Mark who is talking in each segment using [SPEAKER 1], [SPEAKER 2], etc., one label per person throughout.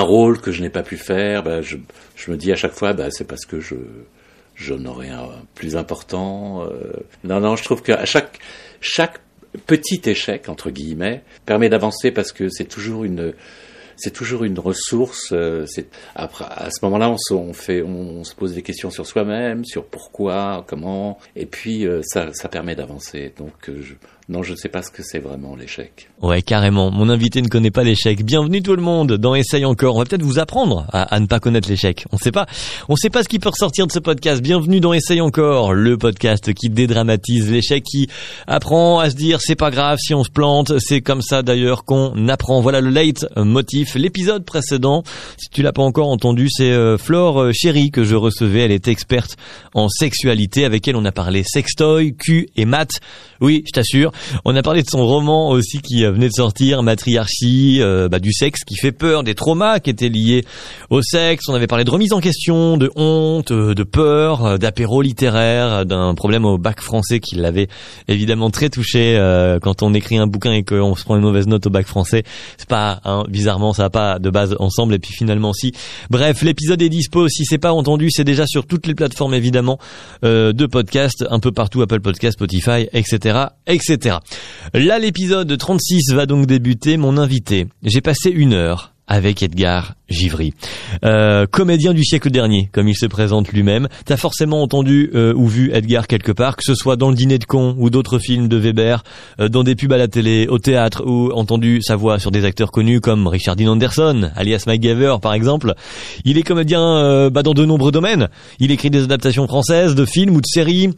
[SPEAKER 1] un rôle que je n'ai pas pu faire, bah, je, me dis à chaque fois, bah, c'est parce que je j'en aurais un plus important. Euh. non, non, je trouve qu'à chaque petit échec entre guillemets permet d'avancer parce que c'est toujours une ressource. Euh, après à ce moment-là, on se, pose des questions sur soi-même, sur pourquoi, comment, et puis euh, ça, ça permet d'avancer. Donc je, non, je ne sais pas ce que c'est vraiment l'échec.
[SPEAKER 2] Ouais, carrément. Mon invité ne connaît pas l'échec. Bienvenue tout le monde dans Essaye encore. On va peut-être vous apprendre à, ne pas connaître l'échec. On ne sait pas. On sait pas ce qui peut ressortir de ce podcast. Bienvenue dans Essaye encore, le podcast qui dédramatise l'échec, qui apprend à se dire c'est pas grave si on se plante. C'est comme ça d'ailleurs qu'on apprend. Voilà le late motif. L'épisode précédent, si tu l'as pas encore entendu, c'est euh, Flore euh, que je recevais. Elle est experte en sexualité. Avec elle, on a parlé sextoy, cul et maths. Oui, je t'assure. On a parlé de son roman aussi qui venait de sortir, Matriarchie, euh, bah, du sexe qui fait peur, des traumas qui étaient liés au sexe. On avait parlé de remise en question, de honte, euh, de peur, euh, d'apéro littéraire, d'un problème au bac français qui l'avait évidemment très touché quand on écrit un bouquin et qu'on se prend une mauvaise note au bac français. C'est pas, hein, bizarrement, ça va pas de base ensemble et puis finalement si. Bref, l'épisode est dispo. Si c'est pas entendu, c'est déjà sur toutes les plateformes évidemment de podcast, un peu partout, Apple Podcast, Spotify, etc etc. Là, l'épisode 36 va donc débuter. Mon invité, j'ai passé une heure avec Edgar Givry, euh, comédien du siècle dernier, comme il se présente lui-même. T'as forcément entendu euh, ou vu Edgar quelque part, que ce soit dans le dîner de con ou d'autres films de Weber, euh, dans des pubs à la télé, au théâtre, ou entendu sa voix sur des acteurs connus comme Richard Dean Anderson, alias Mike Gaver par exemple. Il est comédien bah, dans de nombreux domaines. Il écrit des adaptations françaises de films ou de séries.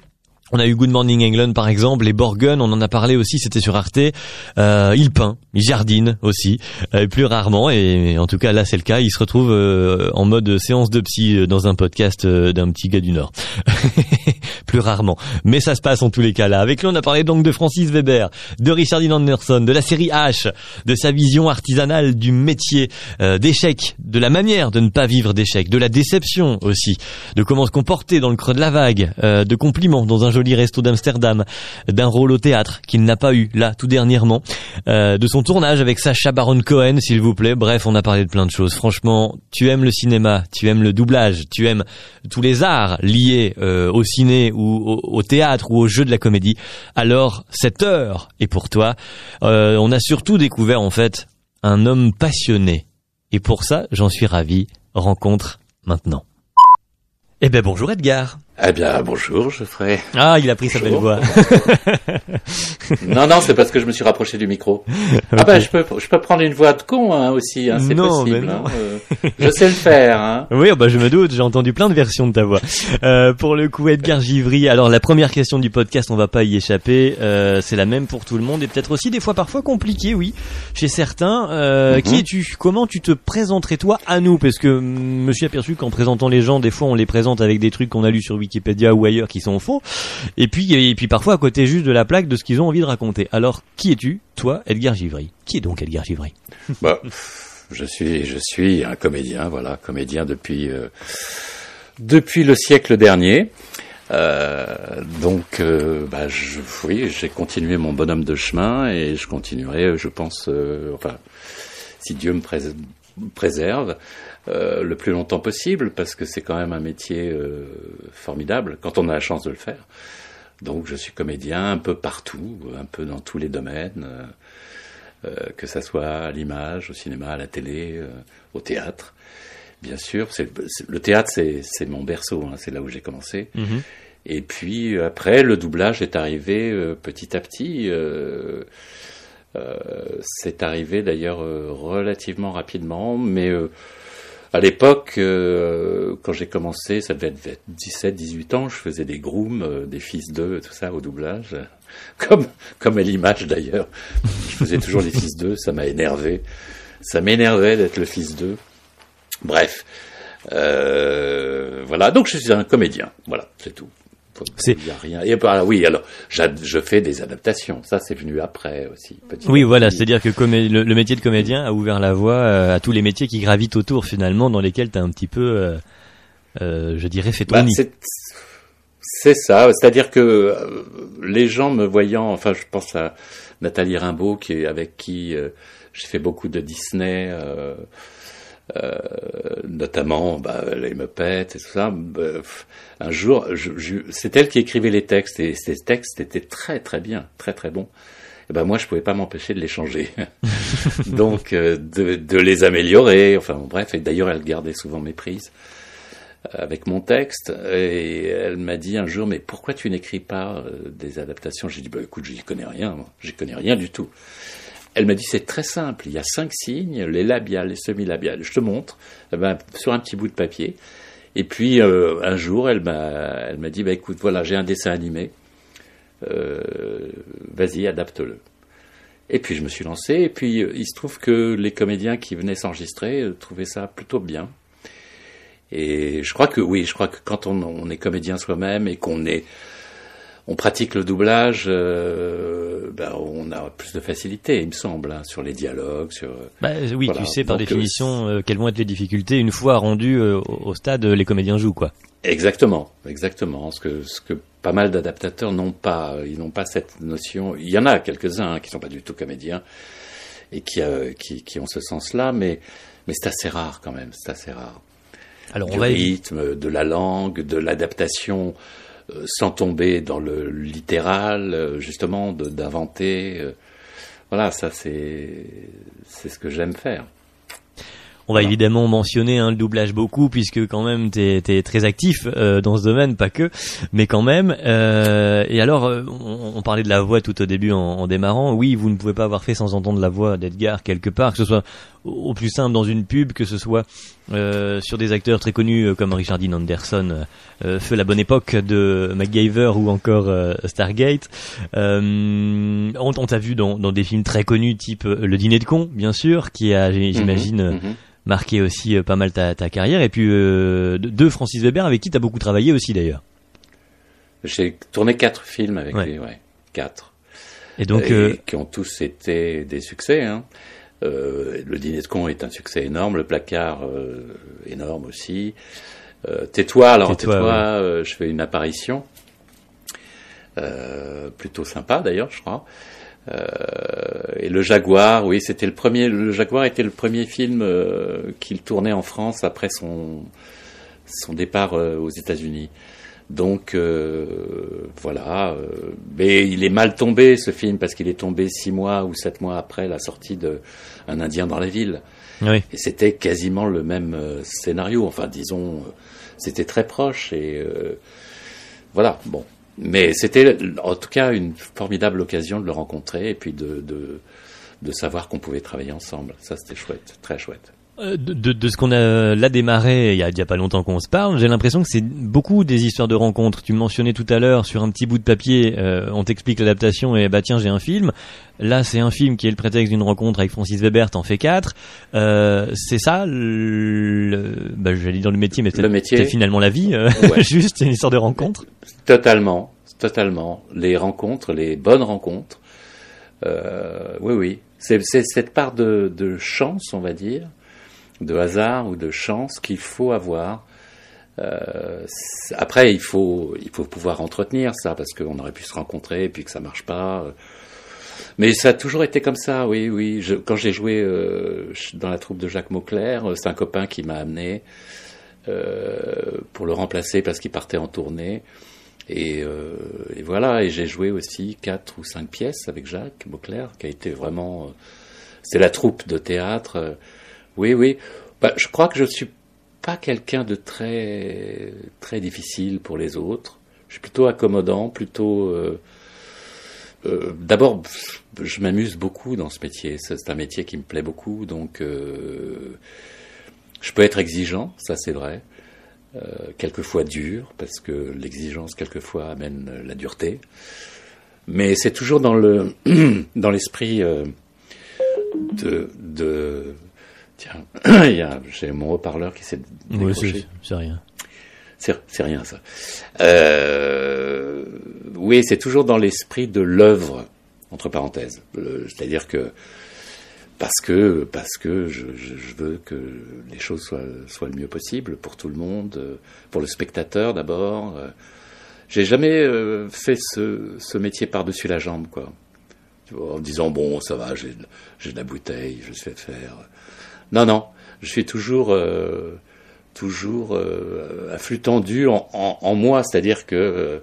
[SPEAKER 2] On a eu Good Morning England par exemple, les Borgen, on en a parlé aussi, c'était sur Arte. Euh, il peint, il jardine aussi, euh, plus rarement, et en tout cas là c'est le cas, il se retrouve euh, en mode séance de psy euh, dans un podcast d'un petit gars du Nord. plus rarement. Mais ça se passe en tous les cas là. Avec lui on a parlé donc de Francis Weber, de Richard Dean Anderson, de la série H, de sa vision artisanale du métier, d'échec, de la manière de ne pas vivre d'échec, de la déception aussi, de comment se comporter dans le creux de la vague, de compliments dans un jeu joli d'Amsterdam, d'un rôle au théâtre qu'il n'a pas eu là tout dernièrement, euh, de son tournage avec Sacha Baron Cohen s'il vous plaît. Bref, on a parlé de plein de choses. Franchement, tu aimes le cinéma, tu aimes le doublage, tu aimes tous les arts liés euh, au ciné ou au, théâtre ou au jeu de la comédie. Alors cette heure est pour toi. Euh, on a surtout découvert en fait un homme passionné. Et pour ça, j'en suis ravi. Rencontre maintenant. Eh ben bonjour Edgar.
[SPEAKER 1] Eh bien, bonjour, je ferai.
[SPEAKER 2] Ah, il a pris sa belle voix.
[SPEAKER 1] non, non, c'est parce que je me suis rapproché du micro. Ah ben, je peux, je peux prendre une voix de con hein, aussi, hein, c'est possible. Hein, euh, je sais le faire. Hein.
[SPEAKER 2] Oui, bah je me doute, j'ai entendu plein de versions de ta voix. Euh, pour le coup, Edgar Givry. Alors, la première question du podcast, on va pas y échapper. Euh, c'est la même pour tout le monde et peut-être aussi des fois parfois compliqué, oui, chez certains. Mhm. Qui es-tu? Comment tu te présenterais toi à nous? Parce que je me suis aperçu qu'en présentant les gens, des fois, on les présente avec des trucs qu'on a lus sur Wikipédia ou ailleurs qui sont faux. Et puis, et puis parfois à côté juste de la plaque de ce qu'ils ont envie de raconter. Alors, qui es-tu, toi, Edgar Givry? Qui est donc Edgar Givry?
[SPEAKER 1] Bah, je suis, je suis un comédien, voilà, comédien depuis euh, depuis le siècle dernier. Euh, donc, euh, bah, oui, j'ai continué mon bonhomme de chemin et je continuerai, je pense, enfin, si Dieu me préserve, euh, le plus longtemps possible, parce que c'est quand même un métier euh, formidable, quand on a la chance de le faire. Donc je suis comédien un peu partout, un peu dans tous les domaines, euh, que ça soit à l'image, au cinéma, à la télé, au théâtre. Bien sûr, c'est, le théâtre, c'est, mon berceau, hein, c'est là où j'ai commencé. Mm-hmm. Et puis après, le doublage est arrivé petit à petit. c'est arrivé d'ailleurs relativement rapidement, mais à l'époque, euh, quand j'ai commencé, ça devait être 17, 18 ans, je faisais des grooms, euh, des fils d'eux, tout ça au doublage, comme comme à l'image d'ailleurs. Je faisais toujours les fils d'eux, ça m'a énervé. Ça m'énervait d'être le fils d'eux. Bref, euh, voilà. Donc je suis un comédien, voilà, c'est tout. Il n'y a rien. Et bah, oui, alors je fais des adaptations. Ça, c'est venu après aussi.
[SPEAKER 2] oui, voilà, c'est-à-dire que le, métier de comédien a ouvert la voie euh, à tous les métiers qui gravitent autour finalement, dans lesquels tu as un petit peu, euh, euh, je dirais, fait ton bah,
[SPEAKER 1] C'est ça, c'est-à-dire que les gens me voyant, enfin, je pense à Nathalie Rimbaud, qui avec qui j'ai fait beaucoup de Disney. Euh, notamment bah, les Muppets et tout ça. Bah, un jour, c'est elle qui écrivait les textes et ces textes étaient très très bien, très très bons. Et ben moi, je pouvais pas m'empêcher de les changer, donc euh, de, de, les améliorer. Enfin bref, et d'ailleurs, elle gardait souvent mes prises avec mon texte et elle m'a dit un jour mais pourquoi tu n'écris pas euh, des adaptations J'ai dit bah écoute, j'y connais rien, j'y connais rien du tout. Elle m'a dit c'est très simple, il y a cinq signes, les labiales, les semi-labiales. Je te montre, eh ben, sur un petit bout de papier. Et puis euh, un jour, elle m'a, dit bah écoute, voilà, j'ai un dessin animé, euh, vas-y, adapte-le. Et puis je me suis lancé. Et puis il se trouve que les comédiens qui venaient s'enregistrer trouvaient ça plutôt bien. Et je crois que oui, je crois que quand on, est comédien soi-même et qu'on est on pratique le doublage, euh, ben on a plus de facilité, il me semble, hein, sur les dialogues, sur.
[SPEAKER 2] Bah, oui, tu sais par euh, définition euh, quelles vont être les difficultés une fois rendu au, stade les comédiens jouent quoi.
[SPEAKER 1] Exactement, exactement. Ce que ce que pas mal d'adaptateurs n'ont pas, ils n'ont pas cette notion. Il y en a quelques-uns hein, qui sont pas du tout comédiens et qui, qui, qui ont ce sens-là, mais mais c'est assez rare quand même, c'est assez rare. Alors, du rythme, de la langue, de l'adaptation, euh, sans tomber dans le littéral, euh, justement, d'inventer. Euh, voilà, ça c'est c'est ce que j'aime faire.
[SPEAKER 2] On va évidemment mentionner hein, le doublage beaucoup puisque quand même t'es es très actif dans ce domaine, pas que, mais quand même. Euh, et alors, on, on, parlait de la voix tout au début en, en, démarrant. Oui, vous ne pouvez pas avoir fait sans entendre la voix d'Edgar quelque part, que ce soit au plus simple dans une pub, que ce soit euh, sur des acteurs très connus euh, comme Richard Dean Anderson, euh, feu la bonne époque de MacGyver ou encore Stargate. on, on t'a vu dans, dans, des films très connus type Le Dîner de con, bien sûr, qui a, mhm, j'imagine, mhm. marqué aussi pas mal ta, ta, carrière. Et puis de Francis Weber, avec qui tu as beaucoup travaillé aussi d'ailleurs.
[SPEAKER 1] J'ai tourné quatre films avec lui, ouais, quatre. Et donc, et qui ont tous été des succès. Hein. Euh, le dîner de con est un succès énorme, le placard euh, énorme aussi. Euh, tais-toi, alors tais-toi, je fais une apparition, plutôt sympa d'ailleurs, je crois. et le Jaguar, oui, c'était le premier. Le Jaguar était le premier film qu'il tournait en France après son son départ aux États-Unis. Donc voilà, mais il est mal tombé ce film parce qu'il est tombé six mois ou sept mois après la sortie de un Indien dans la ville. Et c'était quasiment le même euh, scénario. Enfin, disons, euh, c'était très proche et euh, voilà. Bon, mais c'était en tout cas une formidable occasion de le rencontrer et puis de, de, de savoir qu'on pouvait travailler ensemble. Ça, c'était chouette, très chouette.
[SPEAKER 2] Euh, de, de, ce qu'on a là démarré il y a, il y a pas longtemps qu'on se parle, j'ai l'impression que c'est beaucoup des histoires de rencontres. Tu mentionnais tout à l'heure sur un petit bout de papier, euh, on t'explique l'adaptation et bah tiens j'ai un film. Là c'est un film qui est le prétexte d'une rencontre avec Francis Weber, t'en fais quatre. Euh, c'est ça, le, bah, j'allais dire le métier, mais c'est finalement la vie, euh, juste une histoire de rencontre.
[SPEAKER 1] Totalement, totalement. Les rencontres, les bonnes rencontres. oui oui, c'est cette part de, de chance on va dire de hasard ou de chance qu'il faut avoir. Euh, après, il faut, pouvoir entretenir ça parce qu'on aurait pu se rencontrer et puis que ça marche pas. Mais ça a toujours été comme ça, oui, oui. quand j'ai joué euh, dans la troupe de Jacques Mauclair, c'est un copain qui m'a amené euh, pour le remplacer parce qu'il partait en tournée. Et, voilà, et j'ai joué aussi quatre ou cinq pièces avec Jacques Mauclair, qui a été vraiment... c'est la troupe de théâtre oui, oui. Bah, je crois que je suis pas quelqu'un de très très difficile pour les autres. Je suis plutôt accommodant, plutôt. Euh, euh, D'abord, je m'amuse beaucoup dans ce métier. C'est un métier qui me plaît beaucoup, donc euh, je peux être exigeant, ça c'est vrai. Quelquefois dur, parce que l'exigence quelquefois amène la dureté. Mais c'est toujours dans le dans l'esprit de, de Tiens, j'ai mon haut-parleur qui s'est
[SPEAKER 2] décroché. c'est rien.
[SPEAKER 1] C'est rien ça. Euh, oui, c'est toujours dans l'esprit de l'œuvre, entre parenthèses. C'est-à-dire que parce que parce que je, veux que les choses soient, soient le mieux possible pour tout le monde, pour le spectateur d'abord. J'ai jamais euh, fait ce, ce métier par-dessus la jambe, quoi. En disant bon, ça va, j'ai de la bouteille, je sais faire. Non, non. je suis toujours, euh, toujours euh, à flux tendu en, en, en moi, c'est-à-dire que euh,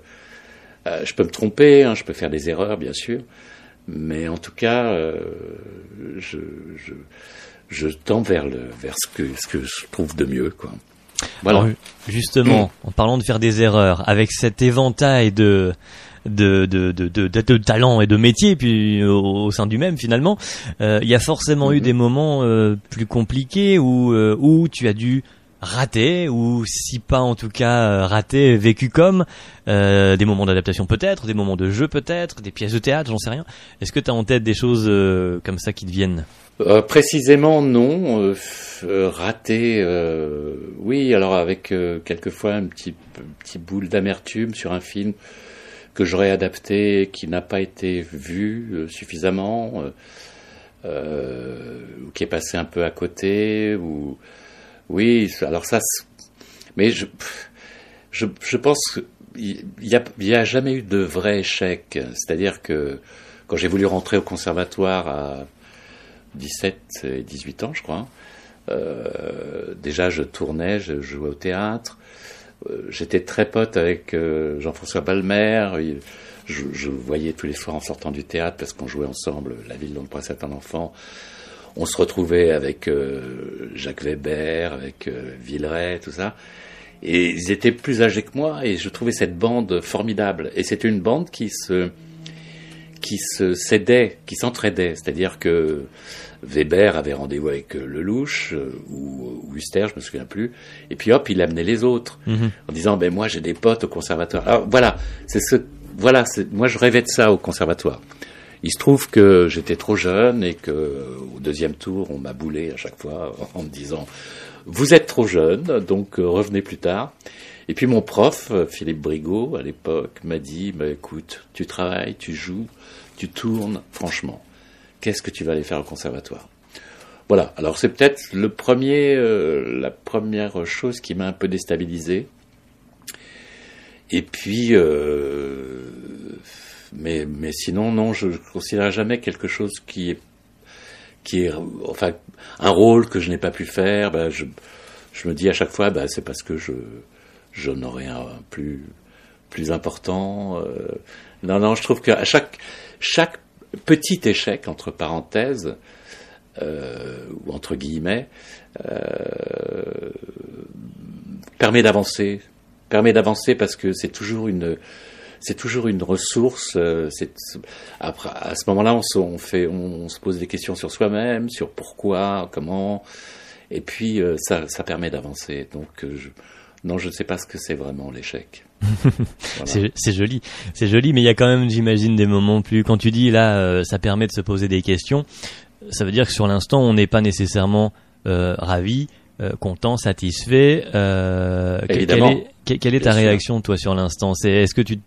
[SPEAKER 1] euh, je peux me tromper, hein, je peux faire des erreurs, bien sûr, mais en tout cas, euh, je, je, je tends vers le, vers ce que, ce que je trouve de mieux, quoi. Voilà.
[SPEAKER 2] Alors, justement, en parlant de faire des erreurs, avec cet éventail de de, de, de, de, de, de talents et de métiers puis au, au sein du même finalement, euh, il y a forcément eu
[SPEAKER 1] Mhm.
[SPEAKER 2] des moments euh, plus compliqués où, euh, où tu as dû rater ou si pas en tout cas euh, rater vécu comme euh, des moments d'adaptation peut-être des moments de jeu peut-être des pièces de théâtre j'en sais rien est-ce que tu as en tête des choses euh, comme ça qui te viennent?
[SPEAKER 1] Euh, précisément non, euh, euh, raté. euh, oui, alors avec euh, quelquefois un petit petit boule d'amertume sur un film que j'aurais adapté, qui n'a pas été vu euh, suffisamment, euh, euh, ou qui est passé un peu à côté, ou oui. Alors ça, mais je je, pense qu'il y a, a jamais eu de vrai échec. C'est-à-dire que quand j'ai voulu rentrer au conservatoire à 17 et 18 ans, je crois. Déjà, je tournais, je jouais au théâtre. Euh, J'étais très pote avec euh, Jean-François Balmer. Je, voyais tous les soirs en sortant du théâtre parce qu'on jouait ensemble La ville dont le prince est un enfant. On se retrouvait avec euh, Jacques Weber, avec euh, Villeray, tout ça. Et ils étaient plus âgés que moi et je trouvais cette bande formidable. Et c'était une bande qui se qui se s'aidait, qui s'entraidait. C'est-à-dire que Weber avait rendez-vous avec euh, Lelouch euh, ou, ou Huster, je me souviens plus. Et puis hop, il amenait les autres
[SPEAKER 2] Mhm.
[SPEAKER 1] en disant ben moi j'ai des potes au conservatoire. Alors voilà, c'est ce voilà, moi je rêvais de ça au conservatoire. Il se trouve que j'étais trop jeune et que euh, au deuxième tour on m'a boulé à chaque fois en me disant vous êtes trop jeune donc euh, revenez plus tard. Et puis mon prof euh, Philippe Brigaud à l'époque m'a dit bah, écoute tu travailles, tu joues, tu tournes, franchement qu'est-ce que tu vas aller faire au conservatoire? Voilà. Alors c'est peut-être le premier, euh, la première chose qui m'a un peu déstabilisé. Et puis, euh, mais mais sinon non, je ne considère jamais quelque chose qui est qui est enfin un rôle que je n'ai pas pu faire. Ben, je je me dis à chaque fois, ben, c'est parce que je je n'aurai un plus plus important. euh. non non, je trouve qu'à chaque chaque petit échec entre parenthèses euh, ou entre guillemets euh, permet d'avancer permet d'avancer parce que c'est toujours une c'est toujours une ressource euh, après à ce moment-là on se, on fait on, se pose des questions sur soi-même sur pourquoi comment et puis ça permet d'avancer. Donc je, non je ne sais pas ce que c'est vraiment l'échec Voilà.
[SPEAKER 2] C'est joli, c'est joli, mais il y a quand même, j'imagine, des moments plus. Quand tu dis là, euh, ça permet de se poser des questions. Ça veut dire que sur l'instant, on n'est pas nécessairement euh, ravi, euh, content, satisfait. Euh, que-
[SPEAKER 1] Évidemment.
[SPEAKER 2] Quelle est, quelle est ta
[SPEAKER 1] sûr.
[SPEAKER 2] réaction toi sur l'instant? C'est est-ce que tu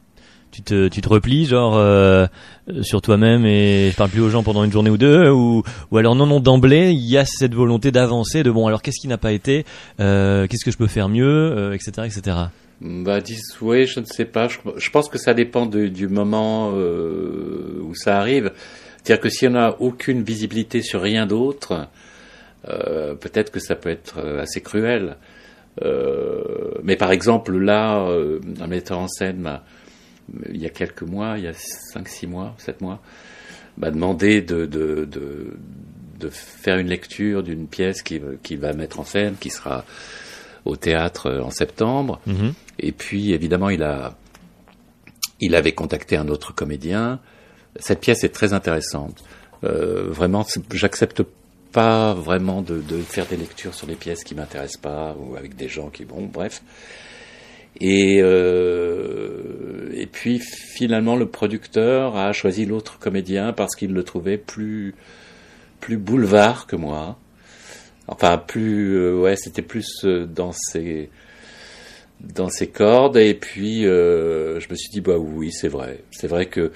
[SPEAKER 2] tu te, tu te replies genre euh, sur toi-même et je parle plus aux gens pendant une journée ou deux ou, ou alors non non d'emblée il y a cette volonté d'avancer de bon alors qu'est-ce qui n'a pas été euh, qu'est-ce que je peux faire mieux euh, etc etc
[SPEAKER 1] Bah, dis, oui, je ne sais pas. Je, pense que ça dépend du moment euh, où ça arrive. C'est-à-dire que si on n'a aucune visibilité sur rien d'autre, euh, peut-être que ça peut être euh, assez cruel. Mais par exemple, là, un metteur en scène m'a, il y a quelques mois, il y a 5, 6 mois, 7 mois, m'a demandé de, faire une lecture d'une pièce qu'il qui va mettre en scène, qui sera au théâtre euh, en septembre.
[SPEAKER 2] Mhm.
[SPEAKER 1] Et puis, évidemment, il a, il avait contacté un autre comédien. Cette pièce est très intéressante. Euh, vraiment, j'accepte pas vraiment de, de faire des lectures sur des pièces qui m'intéressent pas ou avec des gens qui, bon, bref. Et euh, et puis finalement, le producteur a choisi l'autre comédien parce qu'il le trouvait plus plus boulevard que moi. Enfin, plus euh, ouais, c'était plus euh, dans ses dans ses cordes. Et puis euh, je me suis dit bah oui c'est vrai. C'est vrai que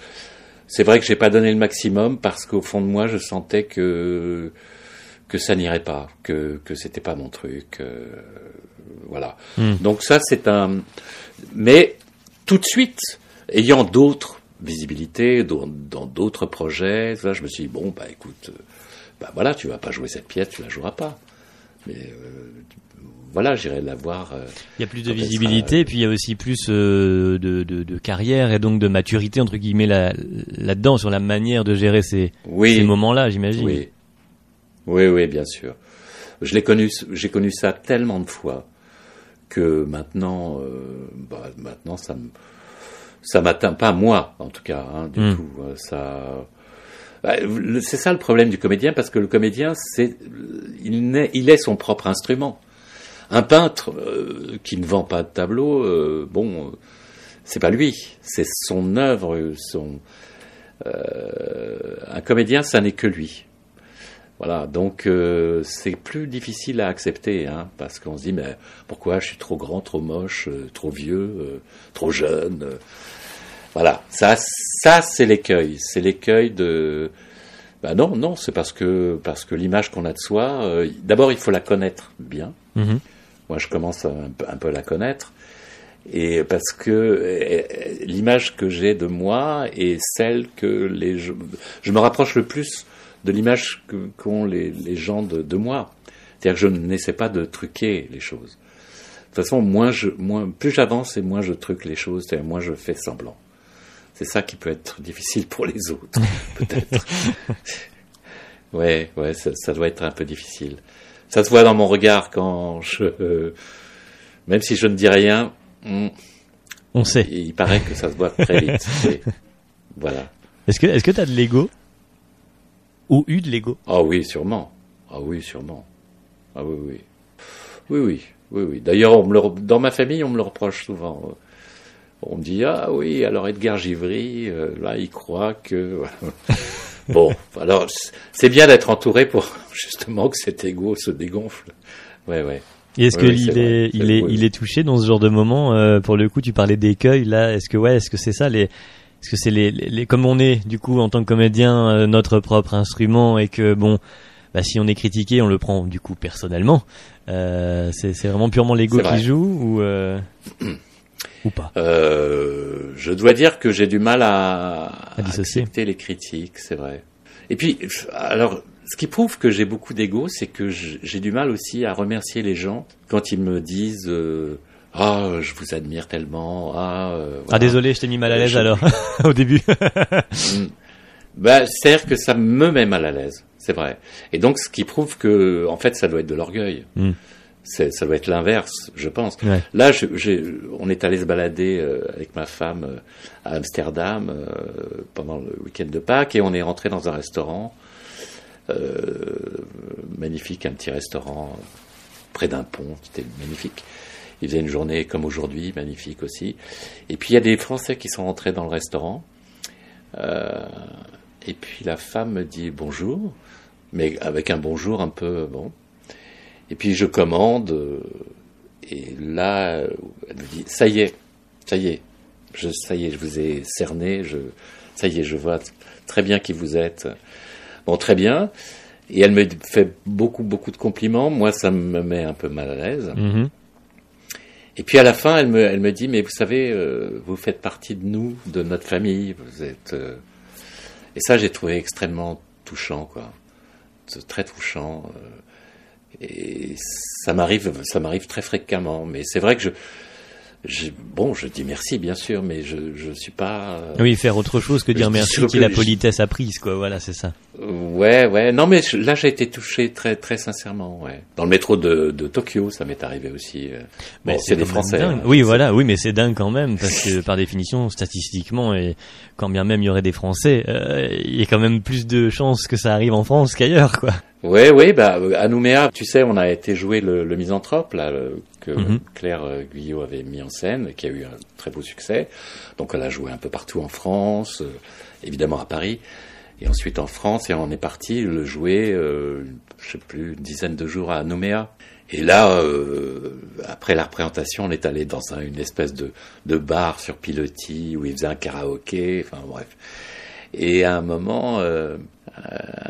[SPEAKER 1] c'est vrai que j'ai pas donné le maximum parce qu'au fond de moi je sentais que que ça n'irait pas que que c'était pas mon truc euh, voilà.
[SPEAKER 2] Mm.
[SPEAKER 1] donc ça c'est un mais tout de suite ayant d'autres visibilités dans d'autres projets je me suis dit bon bah écoute bah voilà tu vas pas jouer cette pièce tu la joueras pas mais euh, voilà, j'irai la voir. euh,
[SPEAKER 2] Il y a plus de visibilité,
[SPEAKER 1] sera-
[SPEAKER 2] puis il y a aussi plus euh, de, de, de carrière et donc de maturité entre guillemets là- là-dedans sur la manière de gérer ces,
[SPEAKER 1] oui,
[SPEAKER 2] ces moments-là, j'imagine.
[SPEAKER 1] Oui, oui, oui, bien sûr. Je l'ai connu, j'ai connu ça tellement de fois que maintenant, bah, maintenant ça me, ça m'atteint pas moi, en tout cas, hein, du
[SPEAKER 2] Mm.
[SPEAKER 1] tout. Euh, Ça, c'est ça le problème du comédien, parce que le comédien, c'est, il, n'est- il est son propre instrument. Un peintre euh, qui ne vend pas de tableau, euh, bon, euh, c'est pas lui, c'est son œuvre, son. euh, un comédien, ça n'est que lui. Voilà, donc euh, c'est plus difficile à accepter, hein, parce qu'on se dit mais pourquoi je suis trop grand, trop moche, euh, trop vieux, euh, trop jeune. Voilà, ça, ça c'est l'écueil, c'est l'écueil de. Ben non, non, c'est parce que parce que l'image qu'on a de soi, euh, d'abord il faut la connaître bien.
[SPEAKER 2] Mhm.
[SPEAKER 1] Moi, je commence à un peu, un peu la connaître. Et parce que euh, l'image que j'ai de moi est celle que les je, je me rapproche le plus de l'image qu'ont les, les gens de, de moi. C'est-à-dire que je n'essaie pas de truquer les choses. De toute façon, moins je, moins, plus j'avance et moins je truque les choses, c'est-à-dire moins je fais semblant. C'est ça qui peut être difficile pour les autres, peut-être. ouais, ouais, ça, ça doit être un peu difficile. Ça se voit dans mon regard quand je, euh, même si je ne dis rien, hmm,
[SPEAKER 2] On sait.
[SPEAKER 1] il paraît que ça se voit très vite. Voilà.
[SPEAKER 2] Est-ce que est-ce que t'as de l'ego? Ou eu de l'ego?
[SPEAKER 1] Ah oui, sûrement. Ah oui, sûrement. Ah oui, oui. Oui, oui, oui, oui. D'ailleurs, on me le re- dans ma famille, on me le reproche souvent. On dit, ah oui, alors Edgar Givry, euh, là, il croit que... bon, alors, c'est bien d'être entouré pour justement que cet ego se dégonfle. Ouais, ouais.
[SPEAKER 2] Et est-ce
[SPEAKER 1] Oui, oui,
[SPEAKER 2] qu'il
[SPEAKER 1] c'est
[SPEAKER 2] est, il est,
[SPEAKER 1] oui.
[SPEAKER 2] il est touché dans ce genre de moment euh, Pour le coup, tu parlais d'écueil là. Est-ce que ouais, est-ce que c'est ça les Est-ce que c'est les, les, les- comme on est du coup en tant que comédien euh, notre propre instrument et que bon, bah, si on est critiqué, on le prend du coup personnellement. Euh, c'est c'est vraiment purement l'ego qui joue ou ou pas?
[SPEAKER 1] Euh, je dois dire que j'ai du mal à,
[SPEAKER 2] À dissocier.
[SPEAKER 1] accepter les critiques, c'est vrai. Et puis, alors, ce qui prouve que j'ai beaucoup d'ego, c'est que j'ai du mal aussi à remercier les gens quand ils me disent euh, ah je vous admire tellement ah euh,
[SPEAKER 2] Ah désolé, je t'ai mis mal à l'aise
[SPEAKER 1] Je-
[SPEAKER 2] alors au début.
[SPEAKER 1] Bah, c'est-à-dire que ça me met mal à l'aise, c'est vrai. Et donc, ce qui prouve que, en fait, ça doit être de l'orgueil.
[SPEAKER 2] Mm.
[SPEAKER 1] Ça doit être l'inverse, je pense.
[SPEAKER 2] Ouais.
[SPEAKER 1] Là, je- on est allé se balader euh, avec ma femme euh, à Amsterdam euh, pendant le week-end de Pâques et on est rentré dans un restaurant magnifique, un petit restaurant près d'un pont, c'était magnifique. Il faisait une journée comme aujourd'hui, magnifique aussi. Et puis il y a des Français qui sont rentrés dans le restaurant. Et puis la femme me dit bonjour, mais avec un bonjour un peu bon. Et puis je commande, euh, et là, euh, elle me dit ça y est, ça y est, je, ça y est, je vous ai cerné, je, ça y est, je vois très bien qui vous êtes. Bon, très bien. Et elle me fait beaucoup, beaucoup de compliments. Moi, ça me met un peu mal à l'aise.
[SPEAKER 2] Mhm.
[SPEAKER 1] Et puis à la fin, elle me, elle me dit, mais vous savez, euh, vous faites partie de nous, de notre famille. Vous êtes. euh, Et ça, j'ai trouvé extrêmement touchant, quoi. C'est Très touchant. euh, Et ça m'arrive, ça m'arrive très fréquemment. Mais c'est vrai que je, bon, je dis merci, bien sûr, mais je, je suis pas. euh,
[SPEAKER 2] Oui, faire autre chose que dire merci qui la politesse apprise quoi. Voilà, c'est ça.
[SPEAKER 1] Ouais, ouais. Non, mais je- là, j'ai été touché très, très sincèrement. Ouais. Dans le métro de, de Tokyo, ça m'est arrivé aussi. euh. Bon, c'est des Français.
[SPEAKER 2] dingue.
[SPEAKER 1] hein.
[SPEAKER 2] Oui, voilà, oui, mais c'est dingue quand même parce que par définition, statistiquement, et quand bien même il y aurait des Français, euh, il y a quand même plus de chances que ça arrive en France qu'ailleurs, quoi.
[SPEAKER 1] Oui, oui, bah, à Nouméa, tu sais, on a été jouer le, le Misanthrope, là, le- que
[SPEAKER 2] Mhm.
[SPEAKER 1] Claire euh, Guyot avait mis en scène, qui a eu un très beau succès. Donc, elle a joué un peu partout en France, euh, évidemment à Paris, et ensuite en France, et on est parti le jouer, euh, je sais plus, une dizaine de jours à Nouméa. Et là, euh, après la représentation, on est allé dans un- une espèce de, de bar sur pilotis où ils faisaient un karaoké, enfin bref. Et à un moment, euh,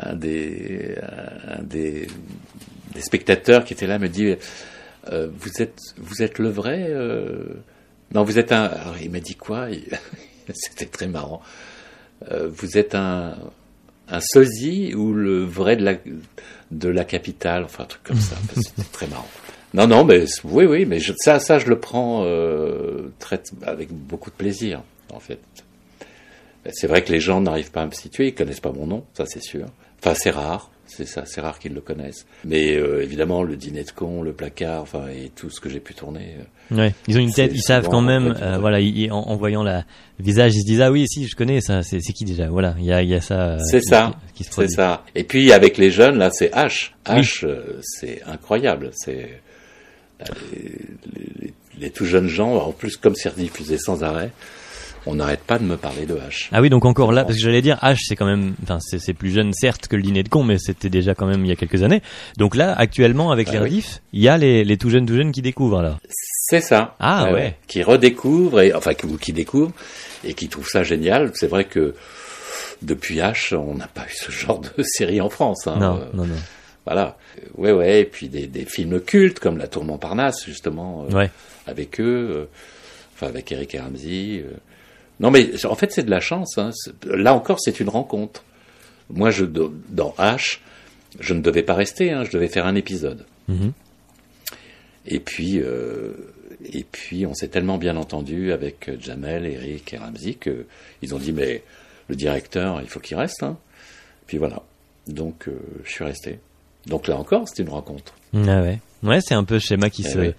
[SPEAKER 1] un des, un des, des spectateurs qui était là me dit euh, Vous êtes, vous êtes le vrai euh Non, vous êtes un. Alors il m'a dit quoi? Il- C'était très marrant. Euh, vous êtes un, un sosie ou le vrai de la, de la capitale, enfin un truc comme ça. C'était très marrant. Non, non, mais oui, oui, mais je, ça, ça, je le prends très, avec beaucoup de plaisir, en fait. C'est vrai que les gens n'arrivent pas à me situer, ils connaissent pas mon nom, ça c'est sûr. Enfin, c'est rare, c'est ça, c'est rare qu'ils le connaissent. Mais euh, évidemment, le dîner de con, le placard, enfin, et tout ce que j'ai pu tourner.
[SPEAKER 2] euh, ouais, ils ont une tête, ils savent quand même. Euh, voilà, ils, en, en, voyant la le visage, ils se disent ah oui, si, je connais ça. C'est qui déjà Voilà, il y a, il y a ça.
[SPEAKER 1] C'est ça. Qui, qui c'est ça. Et puis avec les jeunes, là, c'est H. H, oui. c'est incroyable. C'est les, les, les, tout jeunes gens, en plus comme c'est rediffusé sans arrêt, on n'arrête pas de me parler de H.
[SPEAKER 2] Ah oui, donc encore là, parce que j'allais dire H, c'est quand même, enfin c'est plus jeune certes que le dîner de con, mais c'était déjà quand même il y a quelques années. Donc là, actuellement avec ah, les rediffs, il y a les, les tout jeunes tout jeunes qui découvrent alors.
[SPEAKER 1] C'est ça.
[SPEAKER 2] Ah ouais.
[SPEAKER 1] ouais. Qui redécouvrent et enfin qui, qui découvrent et qui trouvent ça génial. C'est vrai que depuis H, on n'a pas eu ce genre de série en France. Hein.
[SPEAKER 2] Non, non, non.
[SPEAKER 1] Voilà. Ouais, ouais. Et puis des, des films cultes comme La Tour Montparnasse, justement, euh,
[SPEAKER 2] ouais.
[SPEAKER 1] avec eux, euh, enfin avec Eric et Ramsey. Euh. Non, mais en fait, c'est de la chance. Hein. Là encore, c'est une rencontre. Moi, je, dans H, je ne devais pas rester. Hein. Je devais faire un épisode.
[SPEAKER 2] -hmm.
[SPEAKER 1] Et puis, euh, et puis, on s'est tellement bien entendu avec Jamel, Eric et Ramsey que ils ont dit mais le directeur, il faut qu'il reste. Hein. Puis voilà. Donc, euh, je suis resté. Donc là encore, c'était une rencontre.
[SPEAKER 2] Ah ouais. Ouais, c'est un peu le schéma qui
[SPEAKER 1] Eh
[SPEAKER 2] se
[SPEAKER 1] oui.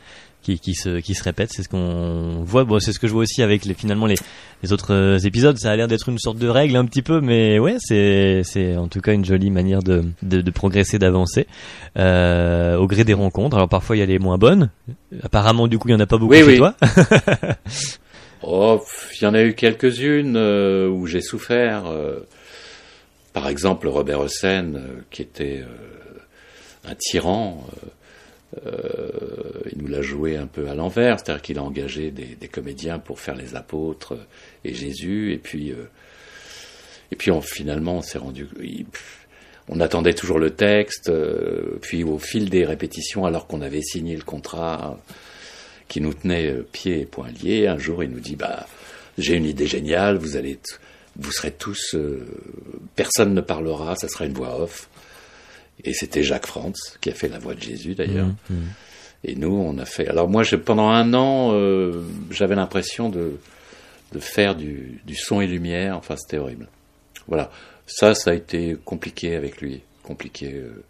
[SPEAKER 2] Qui, qui se qui se répète. C'est ce qu'on voit. Bon, c'est ce que je vois aussi avec les finalement les les autres euh, épisodes. Ça a l'air d'être une sorte de règle un petit peu, mais ouais, c'est c'est en tout cas une jolie manière de de, de progresser, d'avancer euh, au gré des rencontres. Alors parfois il y a les moins bonnes. Apparemment, du coup, il y en a pas beaucoup
[SPEAKER 1] Oui,
[SPEAKER 2] chez
[SPEAKER 1] oui.
[SPEAKER 2] toi.
[SPEAKER 1] Oh, il y en a eu quelques-unes euh, où j'ai souffert. euh, par exemple, Robert Hossein, euh, qui était euh, un tyran. euh, euh, il nous l'a joué un peu à l'envers, c'est-à-dire qu'il a engagé des, comédiens pour faire les apôtres et Jésus, et puis euh, et puis on, finalement on s'est rendu, on attendait toujours le texte, euh, puis au fil des répétitions, alors qu'on avait signé le contrat qui nous tenait pieds et poings liés, un jour il nous dit bah j'ai une idée géniale, vous allez vous serez tous euh, personne ne parlera, ça sera une voix off. Et c'était Jacques Franz qui a fait la voix de Jésus d'ailleurs.
[SPEAKER 2] Mmh, mmh.
[SPEAKER 1] Et nous, on a fait. Alors moi, pendant un an, euh, j'avais l'impression de, de faire du, du, son et lumière. Enfin, c'était horrible. Voilà. Ça, ça a été compliqué avec lui. Compliqué. Euh,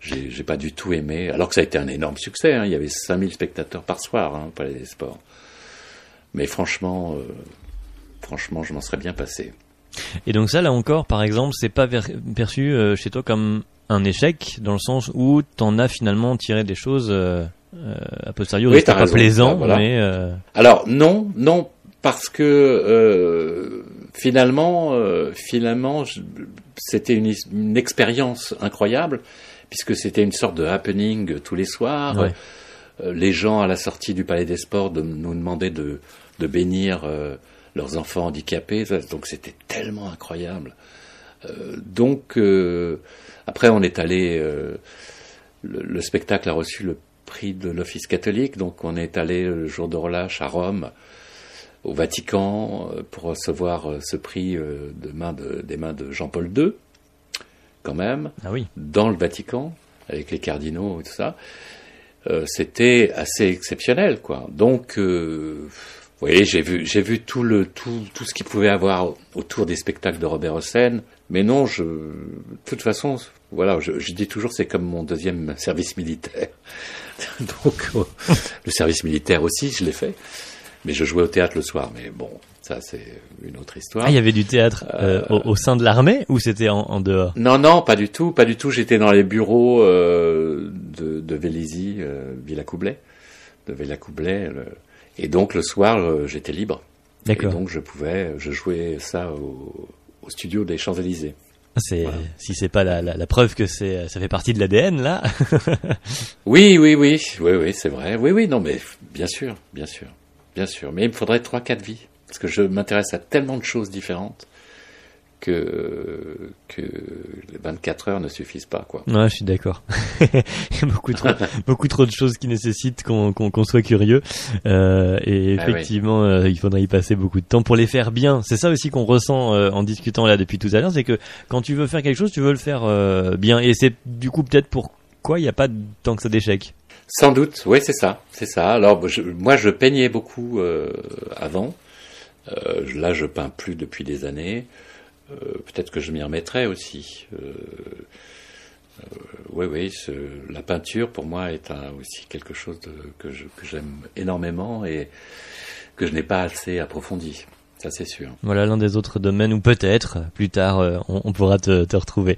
[SPEAKER 1] j'ai pas du tout aimé. Alors que ça a été un énorme succès. Hein. Il y avait 5000 spectateurs par soir hein, au Palais des Sports. Mais franchement, euh, franchement, je m'en serais bien passé.
[SPEAKER 2] Et donc ça, là encore, par exemple, c'est pas perçu chez toi comme un échec dans le sens où t'en as finalement tiré des choses euh, euh, a posteriori,
[SPEAKER 1] oui,
[SPEAKER 2] pas plaisant,
[SPEAKER 1] Ah, voilà.
[SPEAKER 2] mais euh,
[SPEAKER 1] alors non, non, parce que euh, finalement, euh, finalement, c'était une, une expérience incroyable puisque c'était une sorte de happening tous les soirs.
[SPEAKER 2] Ouais.
[SPEAKER 1] Euh, les gens à la sortie du Palais des Sports de, nous demandaient de, de bénir euh, leurs enfants handicapés, donc c'était tellement incroyable. Euh, donc euh, après on est allé, euh, le, le, spectacle a reçu le prix de l'Office catholique, donc on est allé le jour de relâche à Rome, au Vatican, euh, pour recevoir euh, ce prix de main de, des mains de Jean-Paul II, quand même,
[SPEAKER 2] ah oui.
[SPEAKER 1] dans le Vatican, avec les cardinaux et tout ça. Euh, C'était assez exceptionnel, quoi. Donc euh, oui, j'ai vu, j'ai vu tout le tout tout ce qu'il pouvait avoir autour des spectacles de Robert Hossein, mais non, je, de toute façon, voilà, je, je dis toujours, c'est comme mon deuxième service militaire. Donc euh, le service militaire aussi, je l'ai fait, mais je jouais au théâtre le soir. Mais bon, ça c'est une autre histoire.
[SPEAKER 2] Ah, il y avait du théâtre euh, au, au, sein de l'armée ou c'était en, en, dehors?
[SPEAKER 1] Non, non, pas du tout, pas du tout. J'étais dans les bureaux euh, de, de Vélizy, euh, Villacoublay, de Villacoublay. Le... Et donc le soir, euh, j'étais libre.
[SPEAKER 2] D'accord.
[SPEAKER 1] Et donc je pouvais, je jouais ça au, au studio des Champs Élysées.
[SPEAKER 2] C'est voilà. si c'est pas la, la, la, preuve que c'est ça fait partie de l'ADN là.
[SPEAKER 1] oui, oui, oui, oui, oui, c'est vrai. Oui, oui, non, mais bien sûr, bien sûr, bien sûr. Mais il me faudrait trois, quatre vies parce que je m'intéresse à tellement de choses différentes que que les 24 heures ne suffisent pas quoi.
[SPEAKER 2] Ouais, je suis d'accord. Il y a beaucoup trop beaucoup trop de choses qui nécessitent qu'on soit curieux euh, et
[SPEAKER 1] Ah oui.
[SPEAKER 2] effectivement euh, il faudrait y passer beaucoup de temps pour les faire bien. C'est ça aussi qu'on ressent euh, en discutant là depuis tout à l'heure, c'est que quand tu veux faire quelque chose, tu veux le faire bien et c'est du coup peut-être pourquoi il n'y a pas tant que ça d'échecs.
[SPEAKER 1] Sans doute, oui, c'est ça, c'est ça. Alors, je- moi, je peignais beaucoup avant. Là, je peins plus depuis des années. Euh, Peut-être que je m'y remettrai aussi. Euh, euh, oui, oui, ce- la peinture pour moi est un- aussi quelque chose de- que je- que j'aime énormément et que je n'ai pas assez approfondi. Ça, c'est sûr.
[SPEAKER 2] Voilà l'un des autres domaines où peut-être plus tard euh, on, on pourra te, te retrouver.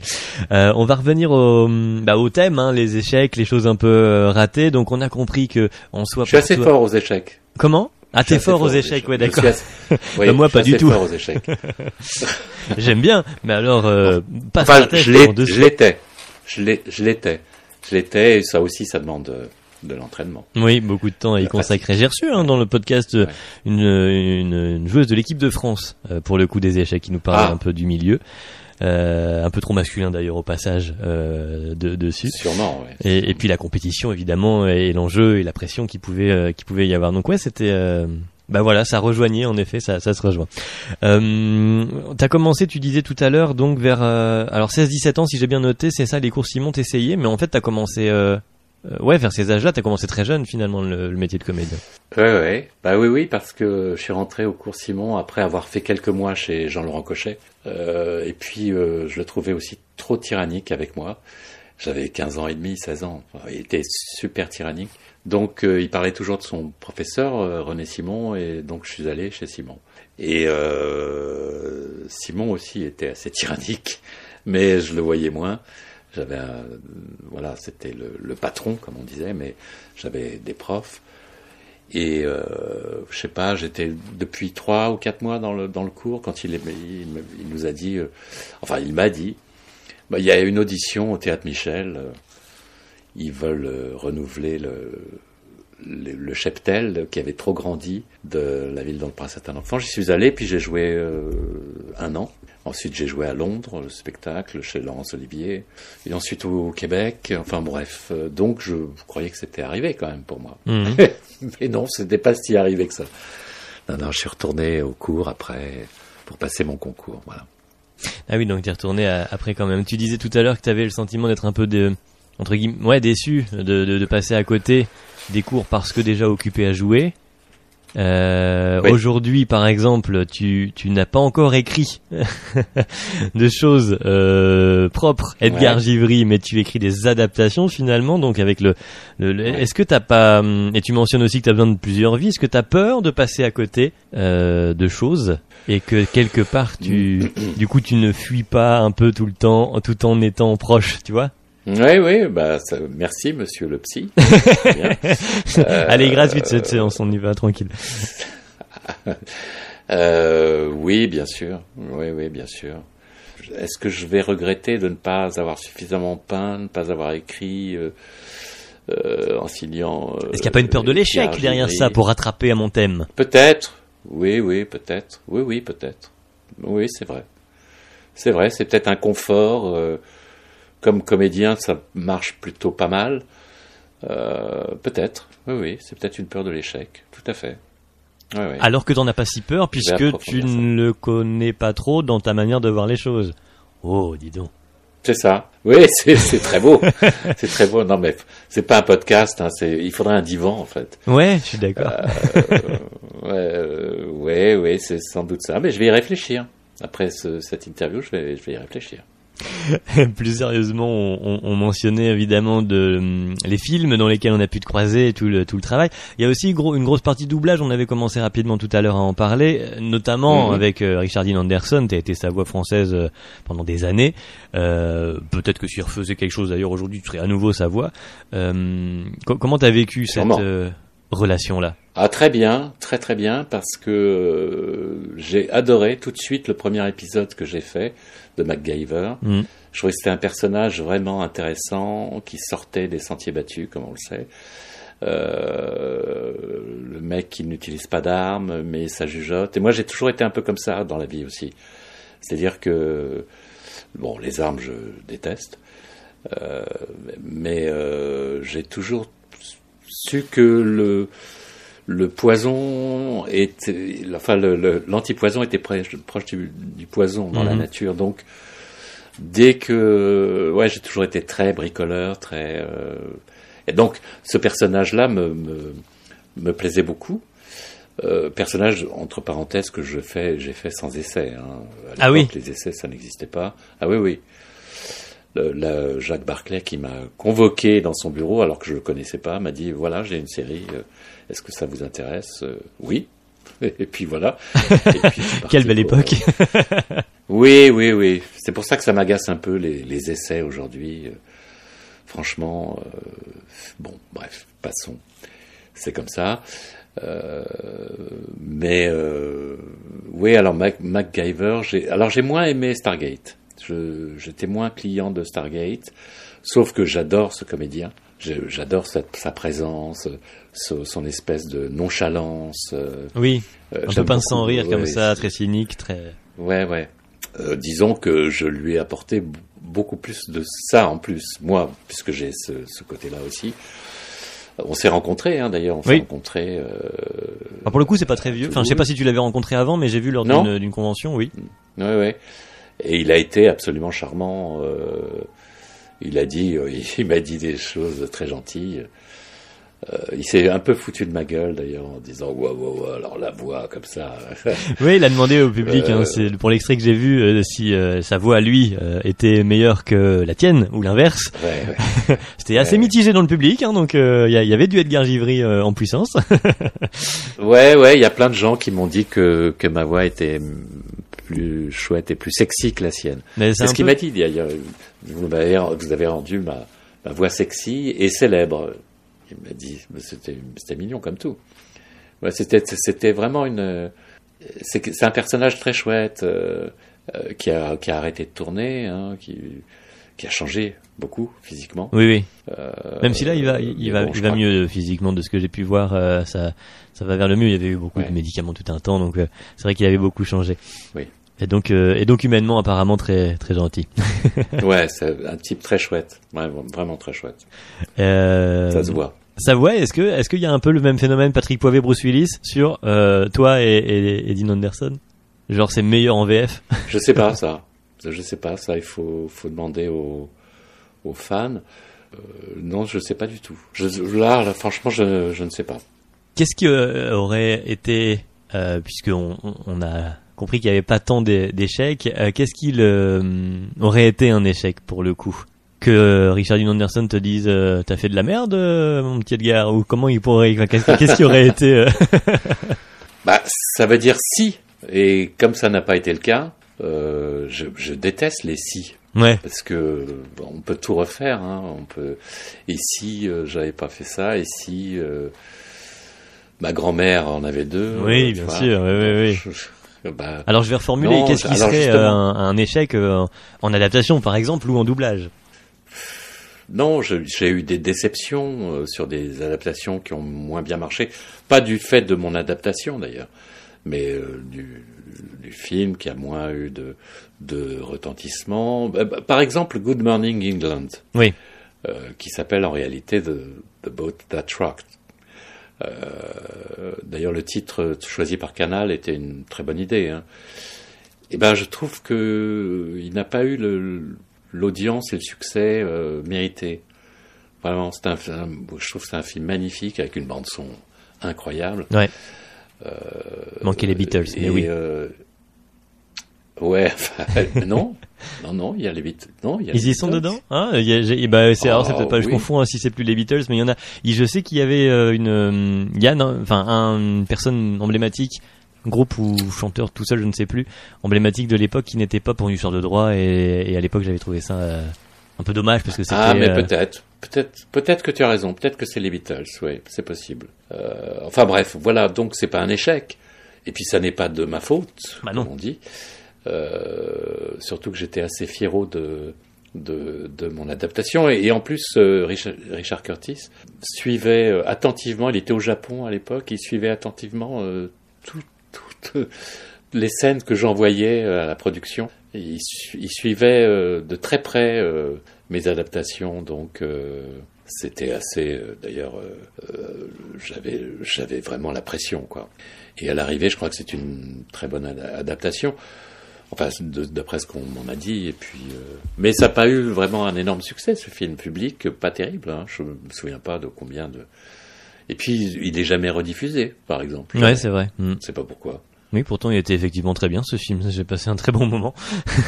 [SPEAKER 2] Euh, on va revenir au, bah, au thème, hein, les échecs, les choses un peu euh, ratées. Donc on a compris que en soit
[SPEAKER 1] Je suis assez fort aux échecs.
[SPEAKER 2] Comment? Ah t'es
[SPEAKER 1] assez
[SPEAKER 2] fort aux échecs, ouais d'accord.
[SPEAKER 1] assez- oui,
[SPEAKER 2] Bah, moi, pas du tout.
[SPEAKER 1] fort aux échecs.
[SPEAKER 2] J'aime bien, mais alors euh, pas
[SPEAKER 1] Enfin, je l'étais. Je l'étais. Je l'étais, et ça aussi, ça demande euh, de l'entraînement.
[SPEAKER 2] Oui, beaucoup de temps à y consacrer. J'ai reçu hein, dans le podcast euh,
[SPEAKER 1] Ouais.
[SPEAKER 2] une, une, une joueuse de l'équipe de France euh, pour le coup des échecs qui nous parlait
[SPEAKER 1] Ah.
[SPEAKER 2] un peu du milieu, euh, un peu trop masculin d'ailleurs au passage euh, de, dessus.
[SPEAKER 1] Sûrement, ouais.
[SPEAKER 2] Et, et puis la compétition évidemment et l'enjeu et la pression qui pouvait euh, qui pouvait y avoir. Donc ouais, c'était euh, bah voilà, ça rejoignait en effet, ça ça se rejoint. Euh, T'as commencé, tu disais tout à l'heure, donc vers euh, alors 16-17 ans si j'ai bien noté, c'est ça les cours Simon t'essayais, mais en fait t'as commencé euh, euh, ouais vers ces âges-là, t'as commencé très jeune finalement le, métier de comédien.
[SPEAKER 1] Bah oui, oui, parce que je suis rentré au cours Simon après avoir fait quelques mois chez Jean-Laurent Cochet. Euh, et puis, euh, je le trouvais aussi trop tyrannique avec moi. J'avais 15 ans et demi, 16 ans. Il était super tyrannique. Donc, euh, il parlait toujours de son professeur, René Simon, et donc je suis allé chez Simon. Et Simon aussi était assez tyrannique, mais je le voyais moins. J'avais un, voilà, c'était le, le patron, comme on disait, mais j'avais des profs. Et euh, je sais pas, j'étais depuis trois ou quatre mois dans le dans le cours quand il, il, il nous a dit, euh, enfin il m'a dit, bah, il y a une audition au théâtre Michel, euh, ils veulent euh, renouveler le, le le cheptel qui avait trop grandi de la ville dont le prince un enfant. J'y suis allé puis j'ai joué euh, un an. Ensuite j'ai joué à Londres le spectacle chez Laurence Olivier et ensuite au Québec. Enfin bref, euh, donc je croyais que c'était arrivé quand même pour moi.
[SPEAKER 2] Mhm.
[SPEAKER 1] Mais non, c'était pas si arrivé que ça. Non, non, je suis retourné au cours après pour passer mon concours. Voilà.
[SPEAKER 2] Ah oui, donc t'es retourné à- après quand même. Tu disais tout à l'heure que t'avais le sentiment d'être un peu de, entre guillemets, ouais, déçu de, de, de passer à côté des cours parce que déjà occupé à jouer. Euh,
[SPEAKER 1] Oui.
[SPEAKER 2] Aujourd'hui, par exemple, tu, tu n'as pas encore écrit de choses euh, propres, Edgar
[SPEAKER 1] Ouais.
[SPEAKER 2] Givry, mais tu écris des adaptations finalement. Donc avec le, le- le-
[SPEAKER 1] Ouais.
[SPEAKER 2] est-ce que t'as pas, hum, et tu mentionnes aussi que t'as besoin de plusieurs vies. Est-ce que t'as peur de passer à côté euh, de choses et que quelque part tu, du coup, tu ne fuis pas un peu tout le temps, tout en étant proche, tu vois?
[SPEAKER 1] Oui, oui, bah, ça- merci, monsieur le psy. Euh,
[SPEAKER 2] Allez, gratuite cette séance, on y va tranquille.
[SPEAKER 1] Euh, oui, bien sûr. Oui, oui, bien sûr. Est-ce que je vais regretter de ne pas avoir suffisamment peint, de ne pas avoir écrit euh, euh, en signant euh,
[SPEAKER 2] Est-ce qu'il n'y a pas une peur de l'échec derrière ça pour rattraper à mon thème?
[SPEAKER 1] Peut-être. Oui, oui, peut-être. Oui, oui, peut-être. Oui, c'est vrai. C'est vrai, c'est peut-être un confort. Euh, comme comédien, ça marche plutôt pas mal. Euh, peut-être. Oui, oui, c'est peut-être une peur de l'échec. Tout à fait. Oui, oui.
[SPEAKER 2] Alors que t'en as pas si peur puisque tu ne le connais pas trop dans ta manière de voir les choses. Oh, dis donc.
[SPEAKER 1] C'est ça. Oui, c'est très beau. c'est très beau. Non, mais c'est pas un podcast. Hein, il faudrait un divan en fait.
[SPEAKER 2] Ouais, je suis d'accord.
[SPEAKER 1] Ouais, euh, ouais, ouais, c'est sans doute ça. Mais je vais y réfléchir. Après ce- cette interview, je vais, je vais y réfléchir.
[SPEAKER 2] Plus sérieusement, on, on- on mentionnait évidemment de, hum, les films dans lesquels on a pu te croiser et tout le, tout le travail. Il y a aussi gros, une grosse partie doublage, on avait commencé rapidement tout à l'heure à en parler, euh, notamment avec euh, Richard Dean Anderson, tu as été sa voix française euh, pendant des années. Euh, Peut-être que s'il refaisait quelque chose d'ailleurs aujourd'hui, tu serais à nouveau sa voix. Euh, co- comment tu as vécu cette
[SPEAKER 1] Sûrement.
[SPEAKER 2] euh, relation-là
[SPEAKER 1] Ah très bien, très très bien, parce que euh, j'ai adoré tout de suite le premier épisode que j'ai fait de MacGyver.
[SPEAKER 2] Mhm.
[SPEAKER 1] Je trouvais que c'était un personnage vraiment intéressant qui sortait des sentiers battus, comme on le sait. Euh, le mec qui n'utilise pas d'armes, mais ça jugeote. Et moi, j'ai toujours été un peu comme ça dans la vie aussi. C'est-à-dire que bon, les armes, je déteste, euh, mais euh, j'ai toujours su que le le poison était, enfin l'antipoison était proche, proche du, du, poison dans la
[SPEAKER 2] Mhm.
[SPEAKER 1] nature. Donc dès que, ouais, j'ai toujours été très bricoleur, très, euh, et donc ce personnage-là me, me me plaisait beaucoup. Euh, personnage entre parenthèses que je fais, j'ai fait sans essai. Hein. À
[SPEAKER 2] Ah oui.
[SPEAKER 1] Les essais, ça n'existait pas. Ah oui, oui. La- Jacques Barclay qui m'a convoqué dans son bureau alors que je le connaissais pas m'a dit voilà j'ai une série euh, est-ce que ça vous intéresse Euh, oui. Et puis voilà. Et puis,
[SPEAKER 2] Quelle belle
[SPEAKER 1] pour-
[SPEAKER 2] époque.
[SPEAKER 1] oui oui oui. C'est pour ça que ça m'agace un peu les, les essais aujourd'hui Euh, franchement euh, bon bref passons. C'est comme ça. Euh, mais euh, oui alors Mac, MacGyver j'ai alors j'ai moins aimé Stargate j'étais moins client de Stargate sauf que j'adore ce comédien j'adore sa, sa présence ce- son espèce de nonchalance euh,
[SPEAKER 2] Oui,
[SPEAKER 1] euh,
[SPEAKER 2] un peu pince sans rire comme ça, très cynique, très.
[SPEAKER 1] Ouais, ouais. Euh, disons que je lui ai apporté beaucoup plus de ça en plus, moi, puisque j'ai ce, ce côté-là aussi. On s'est rencontrés, hein, d'ailleurs, on s'est
[SPEAKER 2] Oui.
[SPEAKER 1] rencontrés. euh,
[SPEAKER 2] Alors pour le coup, c'est pas très vieux. Enfin, je sais pas si tu l'avais rencontré avant, mais j'ai vu lors d'une convention, oui.
[SPEAKER 1] ouais, ouais. Et il a été absolument charmant. euh, il a dit, euh, il m'a dit des choses très gentilles. Euh, il s'est un peu foutu de ma gueule d'ailleurs en disant waouh waouh waouh, alors la voix comme ça
[SPEAKER 2] Oui, il a demandé au public,
[SPEAKER 1] Euh,
[SPEAKER 2] hein, c'est pour l'extrait que j'ai vu, euh, si euh, sa voix à lui euh, était meilleure que la tienne ou l'inverse.
[SPEAKER 1] ouais, ouais.
[SPEAKER 2] C'était assez
[SPEAKER 1] Ouais.
[SPEAKER 2] mitigé dans le public, hein, donc euh, il y, avait du Edgar Givry euh, en puissance.
[SPEAKER 1] Ouais, ouais, il y a plein de gens qui m'ont dit que, que ma voix était plus chouette et plus sexy que la sienne. C'est ce qu'il m'a dit. A- vous, avez rendu ma, ma voix sexy et célèbre. Il m'a dit, c'était, mignon comme tout. Ouais, c'était, vraiment une. C'est, un personnage très chouette euh, euh, qui, a, qui a arrêté de tourner, hein, qui, qui a changé beaucoup physiquement.
[SPEAKER 2] Oui, oui.
[SPEAKER 1] Euh,
[SPEAKER 2] Même si là, il va, il,
[SPEAKER 1] mais
[SPEAKER 2] va,
[SPEAKER 1] bon,
[SPEAKER 2] il
[SPEAKER 1] je
[SPEAKER 2] va
[SPEAKER 1] crois
[SPEAKER 2] mieux physiquement de ce que j'ai pu voir. euh, ça, ça va vers le mieux. Il y avait eu beaucoup
[SPEAKER 1] Ouais.
[SPEAKER 2] de médicaments tout un temps, donc euh, c'est vrai qu'il avait beaucoup changé.
[SPEAKER 1] Oui.
[SPEAKER 2] Et donc, euh, et donc humainement, apparemment très, très gentil.
[SPEAKER 1] Ouais, c'est un type très chouette. Ouais, vraiment très chouette.
[SPEAKER 2] Euh,
[SPEAKER 1] Ça se voit.
[SPEAKER 2] Ça voit. Est-ce que, est-ce qu'il y a un peu le même phénomène, Patrick Poivet, Bruce Willis, sur euh, toi et, et, et Dean Anderson? Genre, c'est meilleur en VF
[SPEAKER 1] Je sais pas ça. Je sais pas ça. Il faut, faut demander aux, aux fans. Euh, non, je sais pas du tout. Je, là, là, franchement, je, je ne sais pas.
[SPEAKER 2] Qu'est-ce qui euh, aurait été, euh, puisqu'on on, on a compris qu'il n'y avait pas tant d'é- d'échecs, euh, qu'est-ce qui le, aurait été un échec pour le coup? Que euh, Richard Dean Anderson te dise euh, t'as fait de la merde euh, mon petit Edgar ou comment il pourrait qu'est-ce qu'est-ce qui aurait été euh,
[SPEAKER 1] Bah, ça veut dire si. Et comme ça n'a pas été le cas, euh, je, je déteste les si.
[SPEAKER 2] ouais
[SPEAKER 1] Parce que on peut tout refaire. Hein, on peut. Et si euh, j'avais pas fait ça, et si euh, ma grand-mère en avait deux.
[SPEAKER 2] Oui,
[SPEAKER 1] euh,
[SPEAKER 2] bien
[SPEAKER 1] vois.
[SPEAKER 2] sûr, oui, oui, oui.
[SPEAKER 1] Je- je- bah,
[SPEAKER 2] alors je vais reformuler qu'est-ce qui serait
[SPEAKER 1] justement.
[SPEAKER 2] euh, un, un échec euh, en adaptation par exemple ou en doublage?
[SPEAKER 1] Non, j'ai eu des déceptions euh, sur des adaptations qui ont moins bien marché. Pas du fait de mon adaptation d'ailleurs, mais euh, du, du film qui a moins eu de, de retentissement. Bah, bah, Par exemple, Good Morning England,
[SPEAKER 2] oui
[SPEAKER 1] euh, qui s'appelle en réalité The, The Boat That Rocked. Euh, D'ailleurs, le titre choisi par Canal était une très bonne idée. Hein. Et ben, je trouve que euh, il n'a pas eu l'audience et le succès euh, mérité. Vraiment, c'est un, je trouve que c'est un film magnifique avec une bande son incroyable.
[SPEAKER 2] ouais manquer les Beatles mais oui
[SPEAKER 1] euh, ouais, non, non, non, il y a les Beatles. Non, il y a
[SPEAKER 2] Ils y sont dedans hein? Il y a- j'ai- bah, c'est, alors c'est
[SPEAKER 1] Ah,
[SPEAKER 2] peut-être pas, je
[SPEAKER 1] oui.
[SPEAKER 2] confonds hein, si c'est plus les Beatles, mais il y en a. Je sais qu'il y avait euh, une, euh, Yann, hein, enfin un, une personne emblématique, groupe ou chanteur tout seul, je ne sais plus, emblématique de l'époque qui n'était pas pour une histoire de droit et, et à l'époque j'avais trouvé ça euh, un peu dommage parce que c'était.
[SPEAKER 1] Ah, mais
[SPEAKER 2] euh,
[SPEAKER 1] peut-être, peut-être, peut-être que tu as raison. Peut-être que c'est les Beatles. Oui, c'est possible. Euh, enfin bref, voilà. Donc c'est pas un échec. Et puis ça n'est pas de ma faute,
[SPEAKER 2] Bah non.
[SPEAKER 1] comme on dit. Euh, surtout que j'étais assez fiero de, de, de mon adaptation. Et, en plus, euh, Richard, Richard Curtis suivait euh, attentivement. Il était au Japon à l'époque. Il suivait attentivement euh, tout, tout, les scènes que j'envoyais à la production, ils, ils suivaient de très près mes adaptations, donc c'était assez. D'ailleurs, j'avais j'avais vraiment la pression, quoi. Et à l'arrivée, je crois que c'est une très bonne adaptation. Enfin, d'après ce qu'on m'en a dit. Et puis, euh, mais ça n'a pas eu vraiment un énorme succès, ce film public, pas terrible. Hein. Je me souviens pas de combien de. Et puis, il n'est jamais rediffusé, par exemple.
[SPEAKER 2] Ouais, c'est vrai.
[SPEAKER 1] Je ne sais pas pourquoi.
[SPEAKER 2] Oui, pourtant il était effectivement très bien ce film. J'ai passé un très bon moment.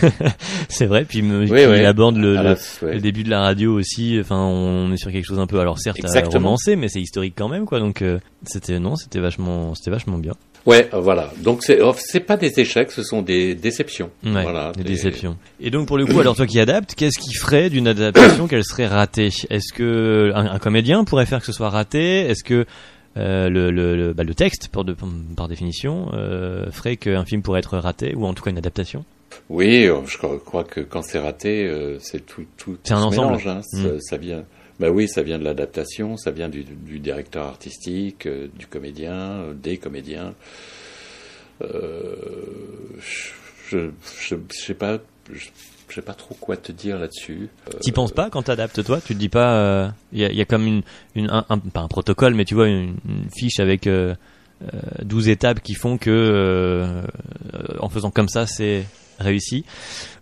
[SPEAKER 2] c'est vrai. Puis il aborde le, le, début de la radio aussi. Enfin, on est sur quelque chose un peu, alors certes romancé, mais c'est historique quand même, quoi. Donc euh, c'était non, c'était vachement, c'était vachement bien.
[SPEAKER 1] Ouais, euh, voilà. Donc c'est oh, c'est pas des échecs, ce sont des déceptions.
[SPEAKER 2] voilà, des, déceptions. Et donc pour le coup, alors toi qui adaptes, qu'est-ce qui ferait d'une adaptation qu'elle serait ratée? Est-ce que un, comédien pourrait faire que ce soit raté? Est-ce que euh, le, le, bah, le, texte, par, de, par définition, euh, ferait qu'un film pourrait être raté, ou en tout cas une adaptation
[SPEAKER 1] Oui, euh, je crois que quand c'est raté, euh, c'est tout, tout,
[SPEAKER 2] c'est un ensemble. Mélange, hein,
[SPEAKER 1] mm. ça, vient. Bah oui, ça vient de l'adaptation, ça vient du, du directeur artistique, du comédien, des comédiens. je, je, sais pas. Je, je sais pas trop quoi te dire là-dessus.
[SPEAKER 2] Euh... T'y penses pas quand t'adaptes toi? Tu te dis pas, il euh, y, a, comme une, une un, pas un protocole, mais tu vois une, fiche avec euh, 12 euh, étapes qui font que euh, en faisant comme ça c'est réussi.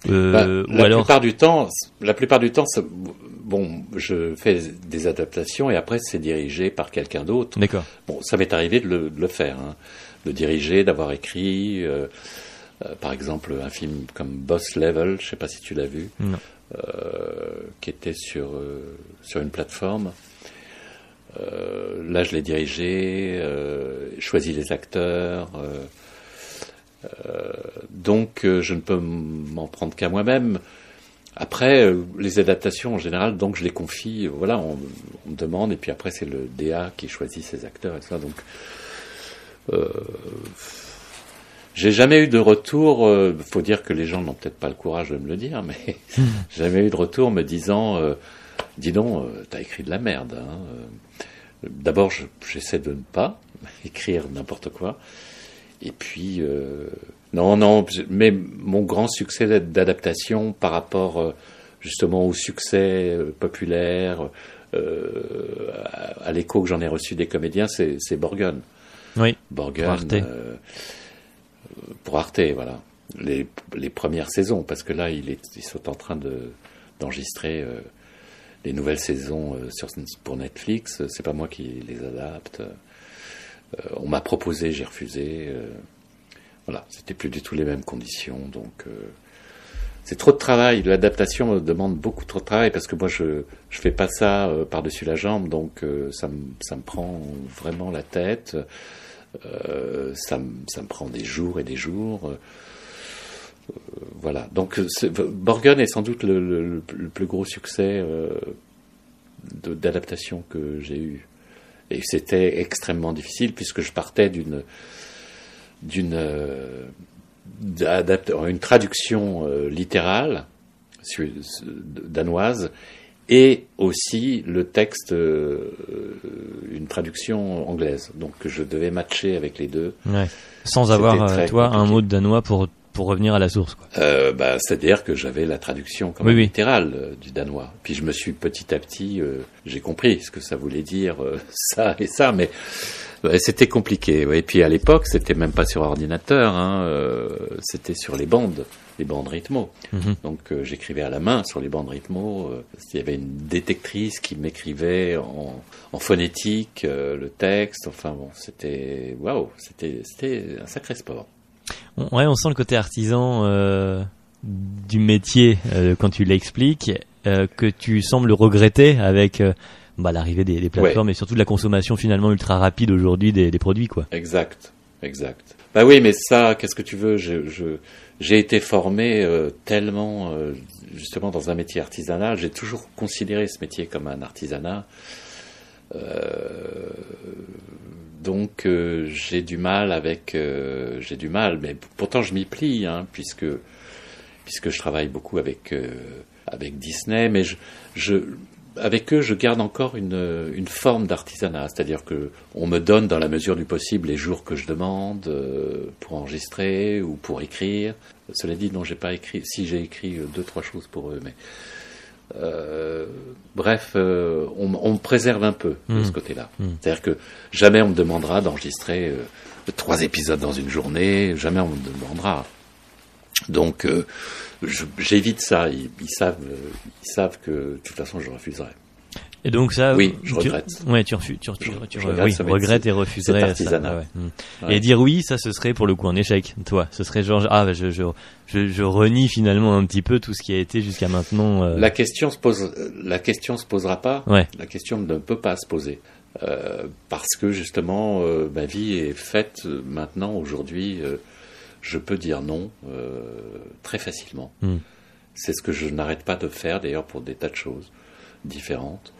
[SPEAKER 1] Bah, la alors... plupart du temps, la plupart du temps, bon, je fais des adaptations et après c'est dirigé par quelqu'un d'autre.
[SPEAKER 2] D'accord.
[SPEAKER 1] Bon, ça m'est arrivé de le, de le faire, hein, de diriger, d'avoir écrit. Euh, par exemple, un film comme Boss Level, je ne sais pas si tu l'as vu, euh, qui était sur, euh, sur une plateforme. là, je l'ai dirigé, choisi les acteurs. donc, je ne peux m'en prendre qu'à moi-même. Après, les adaptations en général, donc je les confie, voilà, on, me demande, et puis après c'est le DA qui choisit ses acteurs et ça. Donc, j'ai jamais eu de retour. Euh, faut dire que les gens n'ont peut-être pas le courage de me le dire, mais j'ai jamais eu de retour me disant, euh, dis donc, euh, t'as écrit de la merde. Hein. Euh, d'abord, j'essaie de ne pas écrire n'importe quoi. Et puis, non, non. Mais mon grand succès d'adaptation par rapport justement au succès populaire, à, l'écho que j'en ai reçu des comédiens, c'est Borgen.
[SPEAKER 2] Oui.
[SPEAKER 1] Borgen pour Arte, voilà. Les, les, premières saisons, parce que là, ils sont en train de, d'enregistrer euh, les nouvelles saisons euh, pour Netflix. C'est pas moi qui les adapte. Euh, on m'a proposé, j'ai refusé. voilà, c'était plus du tout les mêmes conditions, donc c'est trop de travail. L'adaptation demande beaucoup trop de travail parce que moi je je fais pas ça par-dessus la jambe, donc ça me ça me prend vraiment la tête. Euh, ça, me prend des jours et des jours. Euh, voilà. Donc, Borgen est sans doute le, plus gros succès euh, d'adaptation que j'ai eu. Et c'était extrêmement difficile puisque je partais d'une d'une une traduction littérale danoise et aussi le texte, euh, une traduction anglaise. Donc je devais matcher avec les deux.
[SPEAKER 2] Ouais. Sans avoir, euh, toi, un mot de danois pour, pour revenir à la source. Quoi.
[SPEAKER 1] Euh, bah, C'est-à-dire que j'avais la traduction comme littérale euh, du danois. Puis je me suis petit à petit, j'ai compris ce que ça voulait dire, ça et ça, mais c'était compliqué. Et puis à l'époque, c'était même pas sur ordinateur, hein, c'était sur les bandes les bandes rythmo. Mhm. Donc euh, j'écrivais à la main sur les bandes rythmo. Euh, il y avait une détectrice qui m'écrivait en, phonétique euh, le texte. Enfin bon, c'était waouh, c'était c'était un sacré sport.
[SPEAKER 2] Ouais, on sent le côté artisan du métier quand tu l'expliques, que tu sembles regretter avec bah, l'arrivée des, plateformes et surtout de la consommation finalement ultra rapide aujourd'hui des, des, produits, quoi.
[SPEAKER 1] Exact, exact. Bah oui, mais ça, qu'est-ce que tu veux? Je, je j'ai été formé euh, tellement euh, justement dans un métier artisanal. J'ai toujours considéré ce métier comme un artisanat. Euh, donc j'ai du mal avec j'ai du mal, mais pourtant je m'y plie, hein, puisque puisque je travaille beaucoup avec avec Disney, mais je, je avec eux, je garde encore une, une forme d'artisanat, c'est-à-dire que on me donne dans la mesure du possible les jours que je demande euh, pour enregistrer ou pour écrire. Cela dit, non, j'ai pas écrit. Si j'ai écrit euh, deux trois choses pour eux, mais euh, bref, euh, on, on me préserve un peu de ce côté-là.
[SPEAKER 2] Mm.
[SPEAKER 1] C'est-à-dire que jamais on me demandera d'enregistrer trois épisodes dans une journée, jamais on me demandera. Donc, j'évite ça. Ils, ils savent, ils savent que de toute façon, je refuserai.
[SPEAKER 2] Et donc ça,
[SPEAKER 1] Oui, je
[SPEAKER 2] tu-
[SPEAKER 1] regrette.
[SPEAKER 2] Ouais, tu refuses, tu, tu,
[SPEAKER 1] Je-
[SPEAKER 2] tu-
[SPEAKER 1] je
[SPEAKER 2] oui,
[SPEAKER 1] regrette
[SPEAKER 2] regrettes et refuserais ça. ouais.
[SPEAKER 1] Ouais.
[SPEAKER 2] Et dire oui, ça, ce serait pour le coup un échec. Toi, ce serait genre ah, bah, je, je, je, je renie finalement un petit peu tout ce qui a été jusqu'à maintenant. euh,
[SPEAKER 1] La question se pose, la question se posera pas.
[SPEAKER 2] Ouais.
[SPEAKER 1] La question ne peut pas se poser Euh, parce que justement, euh, ma vie est faite maintenant, aujourd'hui. Je peux dire non euh, très facilement.
[SPEAKER 2] Mm.
[SPEAKER 1] C'est ce que je n'arrête pas de faire d'ailleurs pour des tas de choses différentes.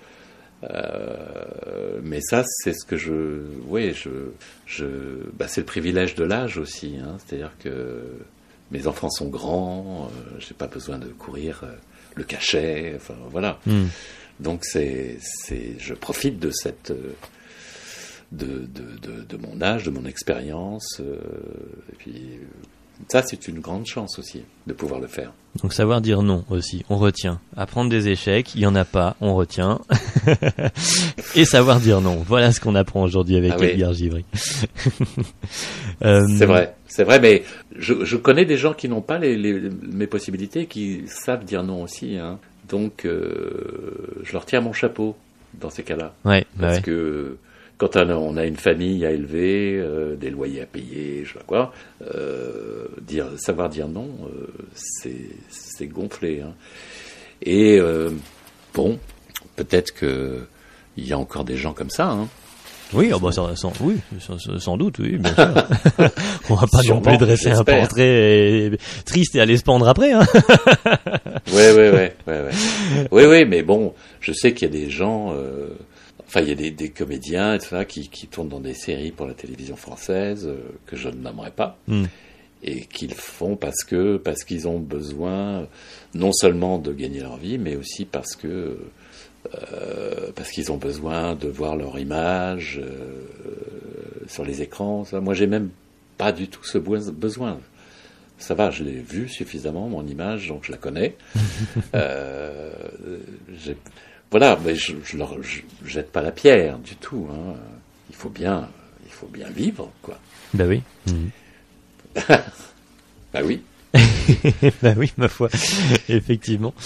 [SPEAKER 1] Euh, mais ça, c'est ce que je, oui, je, je, bah, c'est le privilège de l'âge aussi. Hein, C'est-à-dire que mes enfants sont grands, euh, j'ai pas besoin de courir euh, le cachet. Enfin, voilà.
[SPEAKER 2] mm.
[SPEAKER 1] Donc c'est, c'est, je profite de cette, euh, de, de, de, de mon âge, de mon expérience. euh, et puis ça, c'est une grande chance aussi de pouvoir le faire.
[SPEAKER 2] Donc savoir dire non aussi, on retient. Apprendre des échecs, il y en a pas, on retient. et savoir dire non. Voilà ce qu'on apprend aujourd'hui avec
[SPEAKER 1] Ah oui.
[SPEAKER 2] Edgar Givry. Euh,
[SPEAKER 1] C'est vrai, c'est vrai, mais je, je connais des gens qui n'ont pas les, les, mes possibilités, qui savent dire non aussi. Hein. Donc, euh, je leur tire mon chapeau dans ces cas-là.
[SPEAKER 2] Ouais, bah
[SPEAKER 1] Parce
[SPEAKER 2] ouais.
[SPEAKER 1] que quand on a, une famille à élever, euh, des loyers à payer, je sais pas quoi, euh, dire, savoir dire non, euh, c'est, gonflé. Hein. Et euh, bon, peut-être que il y a encore des gens comme ça. Hein.
[SPEAKER 2] Oui, oh bah, sans, sans- oui, sans, sans doute, oui, bien sûr. On va pas non plus dresser un portrait triste et aller se pendre après. Hein.
[SPEAKER 1] Ouais, ouais, ouais, ouais. Oui, oui, mais bon, je sais qu'il y a des gens, euh, enfin, il y a des, des comédiens et tout ça qui, qui tournent dans des séries pour la télévision française euh, que je ne nommerai pas
[SPEAKER 2] Mm.
[SPEAKER 1] et qu'ils font parce que parce qu'ils ont besoin non seulement de gagner leur vie, mais aussi parce que euh, parce qu'ils ont besoin de voir leur image euh, sur les écrans. Ça. Moi, j'ai même pas du tout ce besoin. Ça va, je l'ai vu suffisamment, mon image, donc je la connais. euh, voilà, mais je, je jette pas la pierre du tout. Hein. Il faut bien, il faut bien vivre, quoi.
[SPEAKER 2] Bah oui. Mhm.
[SPEAKER 1] Bah oui.
[SPEAKER 2] bah oui, ma foi, effectivement.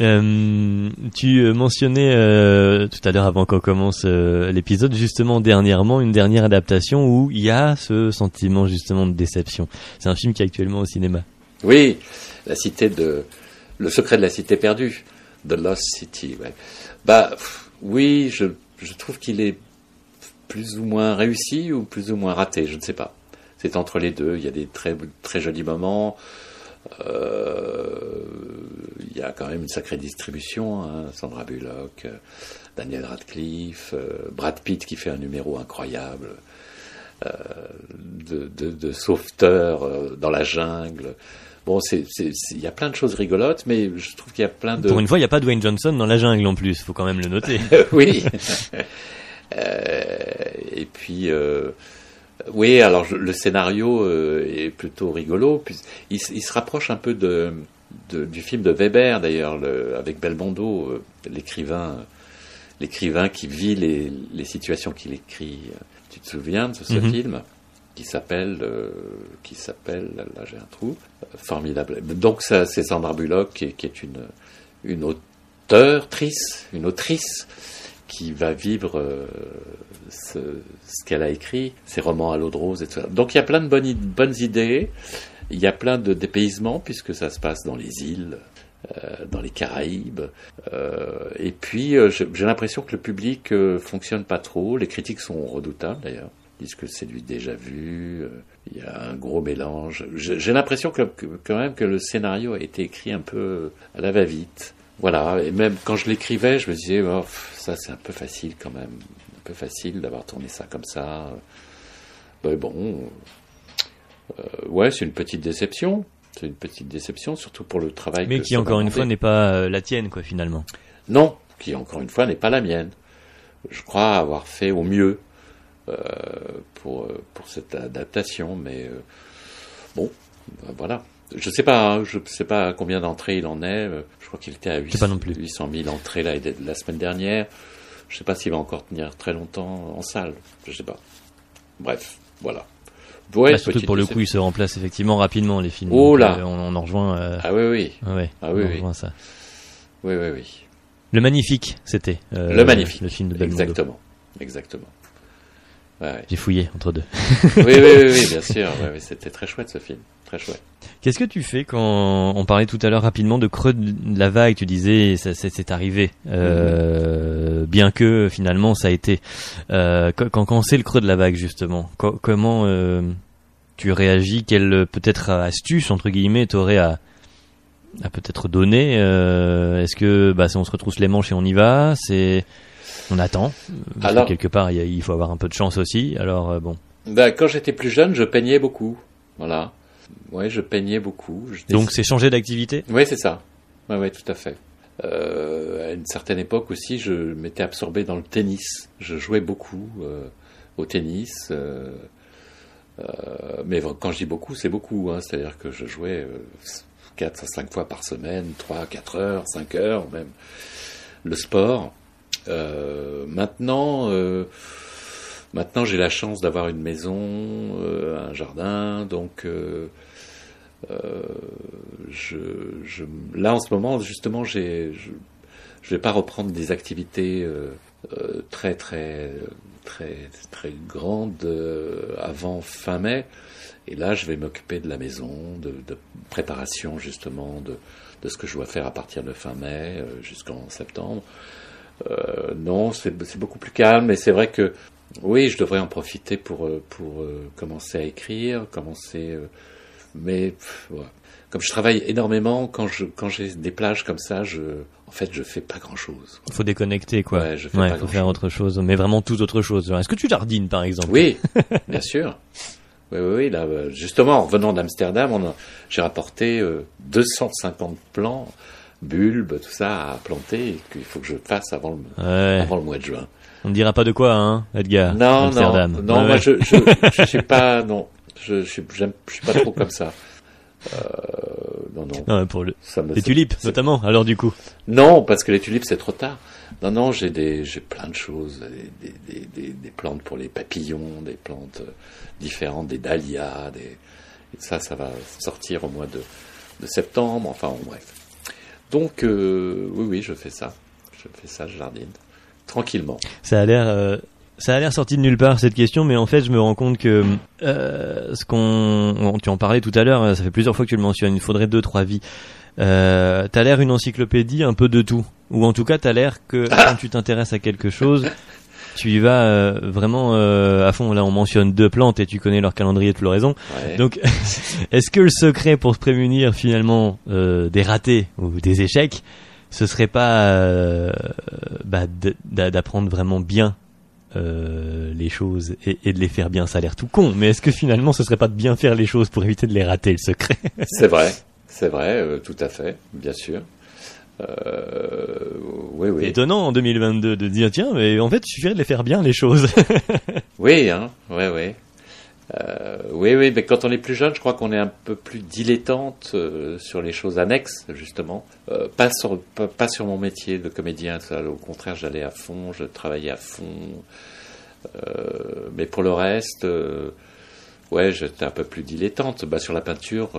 [SPEAKER 2] Euh, tu mentionnais euh, tout à l'heure avant qu'on commence euh, l'épisode justement dernièrement une dernière adaptation où il y a ce sentiment justement de déception. C'est un film qui est actuellement au cinéma.
[SPEAKER 1] Oui, la cité de, le secret de la cité perdue, The Lost City. Bah oui, je, trouve qu'il est plus ou moins réussi ou plus ou moins raté, je ne sais pas. C'est entre les deux. Il y a des très jolis moments. Euh, il y a quand même une sacrée distribution. Hein. Sandra Bullock, euh, Daniel Radcliffe, euh, Brad Pitt qui fait un numéro incroyable de, de, sauveteur dans la jungle. Bon, il y a plein de choses rigolotes, mais je trouve qu'il y a plein de.
[SPEAKER 2] Pour une fois, il n'y a pas Dwayne Johnson dans la jungle en plus, faut quand même le noter.
[SPEAKER 1] oui. Euh, et puis, euh, oui, alors je- le scénario euh, est plutôt rigolo. puis il, il se rapproche un peu de, de- du film de Weber, d'ailleurs, le- avec Belmondo, l'écrivain, l'écrivain qui vit les, les situations qu'il écrit. Tu te souviens de ce
[SPEAKER 2] Mhm.
[SPEAKER 1] film? Qui s'appelle, euh, qui s'appelle, là j'ai un trou, euh, formidable. Donc c'est Sandra Bullock qui, est- une, une auteure-trice, une autrice qui va vivre euh, ce, qu'elle a écrit, ses romans à l'eau de rose, etc. Donc il y a plein de bonnes, bonnes idées, il y a plein de dépaysements puisque ça se passe dans les îles, dans les Caraïbes. Et puis j'ai l'impression que le public fonctionne pas trop, les critiques sont redoutables d'ailleurs. Disent que c'est du déjà vu, euh, il y a un gros mélange. J'ai l'impression que, que- quand même que le scénario a été écrit un peu à la va-vite. Voilà, et même quand je l'écrivais, je me disais, oh, ça c'est un peu facile quand même, un peu facile d'avoir tourné ça comme ça. Mais bon, euh, ouais, c'est une petite déception, c'est une petite déception, surtout pour le travail.
[SPEAKER 2] Mais
[SPEAKER 1] que
[SPEAKER 2] qui encore une fois n'est pas euh, la tienne quoi finalement.
[SPEAKER 1] Non, qui encore une fois n'est pas la mienne. Je crois avoir fait au mieux pour, euh, pour cette adaptation, mais euh, bon, voilà. Je sais pas, hein, je sais pas combien d'entrées il en est. euh, Je crois qu'il était à
[SPEAKER 2] sais
[SPEAKER 1] 800,
[SPEAKER 2] pas non plus.
[SPEAKER 1] 800 000 entrées la semaine dernière. Je sais pas s'il va encore tenir très longtemps en salle. Je sais pas. Bref, voilà. Ouais,
[SPEAKER 2] Bah, surtout pour le coup, ils se remplacent effectivement rapidement les films.
[SPEAKER 1] Oh
[SPEAKER 2] Donc, euh, on, on en rejoint. euh,
[SPEAKER 1] Ah oui, oui,
[SPEAKER 2] ouais,
[SPEAKER 1] Ah oui,
[SPEAKER 2] on
[SPEAKER 1] oui.
[SPEAKER 2] rejoint ça.
[SPEAKER 1] oui, oui, oui.
[SPEAKER 2] Le magnifique, c'était. euh,
[SPEAKER 1] Le magnifique.
[SPEAKER 2] Le film de Belmondo.
[SPEAKER 1] Exactement, exactement. Ouais, ouais.
[SPEAKER 2] J'ai fouillé entre deux.
[SPEAKER 1] oui, oui, oui, oui, bien sûr. Ouais, C'était très chouette ce film, très chouette.
[SPEAKER 2] Qu'est-ce que tu fais quand on parlait tout à l'heure rapidement de creux de la vague Tu disais ça c'est c'est arrivé, euh, bien que finalement ça a été euh, quand quand c'est le creux de la vague justement. co- comment euh, tu réagis? Quelle peut-être astuce entre guillemets t'aurais à à peut-être donner Est-ce que bah si on se retrousse les manches et on y va C'est on attend.
[SPEAKER 1] Alors-
[SPEAKER 2] que quelque part il faut avoir un peu de chance aussi. Alors euh, bon.
[SPEAKER 1] Ben, quand j'étais plus jeune, je peignais beaucoup. Voilà. Ouais, je peignais beaucoup. Je
[SPEAKER 2] Donc c'est changer d'activité?
[SPEAKER 1] Oui, c'est ça. Oui, ouais, tout à fait. Euh, à une certaine époque aussi, je m'étais absorbé dans le tennis. Je jouais beaucoup euh, au tennis. euh, mais quand je dis beaucoup, c'est beaucoup. Hein, C'est-à-dire que je jouais euh, 4 à 5 fois par semaine, 3 à 4 heures, 5 heures même. Le sport. Euh, maintenant, euh, maintenant j'ai la chance d'avoir une maison, euh, un jardin, donc... là en ce moment justement je, je vais pas reprendre des activités très très très très grandes avant fin mai. Et là je vais m'occuper de la maison de, préparation justement de, ce que je dois faire à partir de fin mai jusqu'en septembre Euh, non c'est beaucoup plus calme et c'est vrai que oui je devrais en profiter pour euh, pour euh, commencer à écrire commencer euh, mais pff, ouais. comme je travaille énormément, quand je quand j'ai des plages comme ça, je en fait je fais pas grand chose.
[SPEAKER 2] faut déconnecter quoi.
[SPEAKER 1] Ouais, je fais
[SPEAKER 2] Ouais,
[SPEAKER 1] pas
[SPEAKER 2] faut faire autre chose, mais vraiment toute autre chose. Est-ce que tu jardines par exemple?
[SPEAKER 1] Oui, bien sûr. Oui, oui, oui. Là, justement, en revenant d'Amsterdam, j'ai rapporté euh, 250 plants, bulbes, tout ça à planter, et qu'il faut que je fasse avant le,
[SPEAKER 2] Ouais.
[SPEAKER 1] avant le mois de juin.
[SPEAKER 2] On ne dira pas de quoi, hein, Edgar.
[SPEAKER 1] Non,
[SPEAKER 2] Amsterdam.
[SPEAKER 1] non, non.
[SPEAKER 2] Ouais,
[SPEAKER 1] moi, je, je, je suis pas, non, je, je, je suis pas trop comme ça. Euh, non, non.
[SPEAKER 2] Non, pour le...
[SPEAKER 1] Ça me,
[SPEAKER 2] les tulipes, notamment. Alors du coup,
[SPEAKER 1] Non, parce que les tulipes c'est trop tard. Non, non, j'ai des, j'ai plein de choses, des, des, des, des, plantes pour les papillons, des plantes euh, différentes, des dahlias, des, et ça, ça va sortir au mois de, de septembre. Enfin, bref. Donc, euh, oui, oui, je fais ça. Je fais ça, je jardine tranquillement.
[SPEAKER 2] ça a l'air, euh, ça a l'air sorti de nulle part cette question, mais en fait, je me rends compte que euh, ce qu'on, on- tu en parlais tout à l'heure, ça fait plusieurs fois que tu le mentionnes. Il faudrait deux, trois vies. Euh, t'as l'air une encyclopédie un peu de tout, ou en tout cas, t'as l'air que quand tu t'intéresses à quelque chose. Tu y vas euh, vraiment euh, à fond. Là, on mentionne deux plantes et tu connais leur calendrier de floraison.
[SPEAKER 1] Ouais.
[SPEAKER 2] Donc, est-ce que le secret pour se prémunir finalement euh, des ratés ou des échecs, ce serait pas bah, d'apprendre vraiment bien les choses et, et de les faire bien? Ça a l'air tout con, mais est-ce que finalement ce serait pas de bien faire les choses pour éviter de les rater le secret?
[SPEAKER 1] C'est vrai, c'est vrai, tout à fait, bien sûr. Euh, oui, oui.
[SPEAKER 2] Étonnant en 2022 de dire tiens, mais en fait il suffirait de les faire bien les choses.
[SPEAKER 1] Oui, hein, ouais, ouais. Euh, oui, oui, mais quand on est plus jeune, je crois qu'on est un peu plus dilettante euh, sur les choses annexes, justement. Euh, pas, sur, pas, pas sur mon métier de comédien, ça, au contraire, j'allais à fond, je travaillais à fond. Mais pour le reste, ouais, j'étais un peu plus dilettante. Bah, sur la peinture,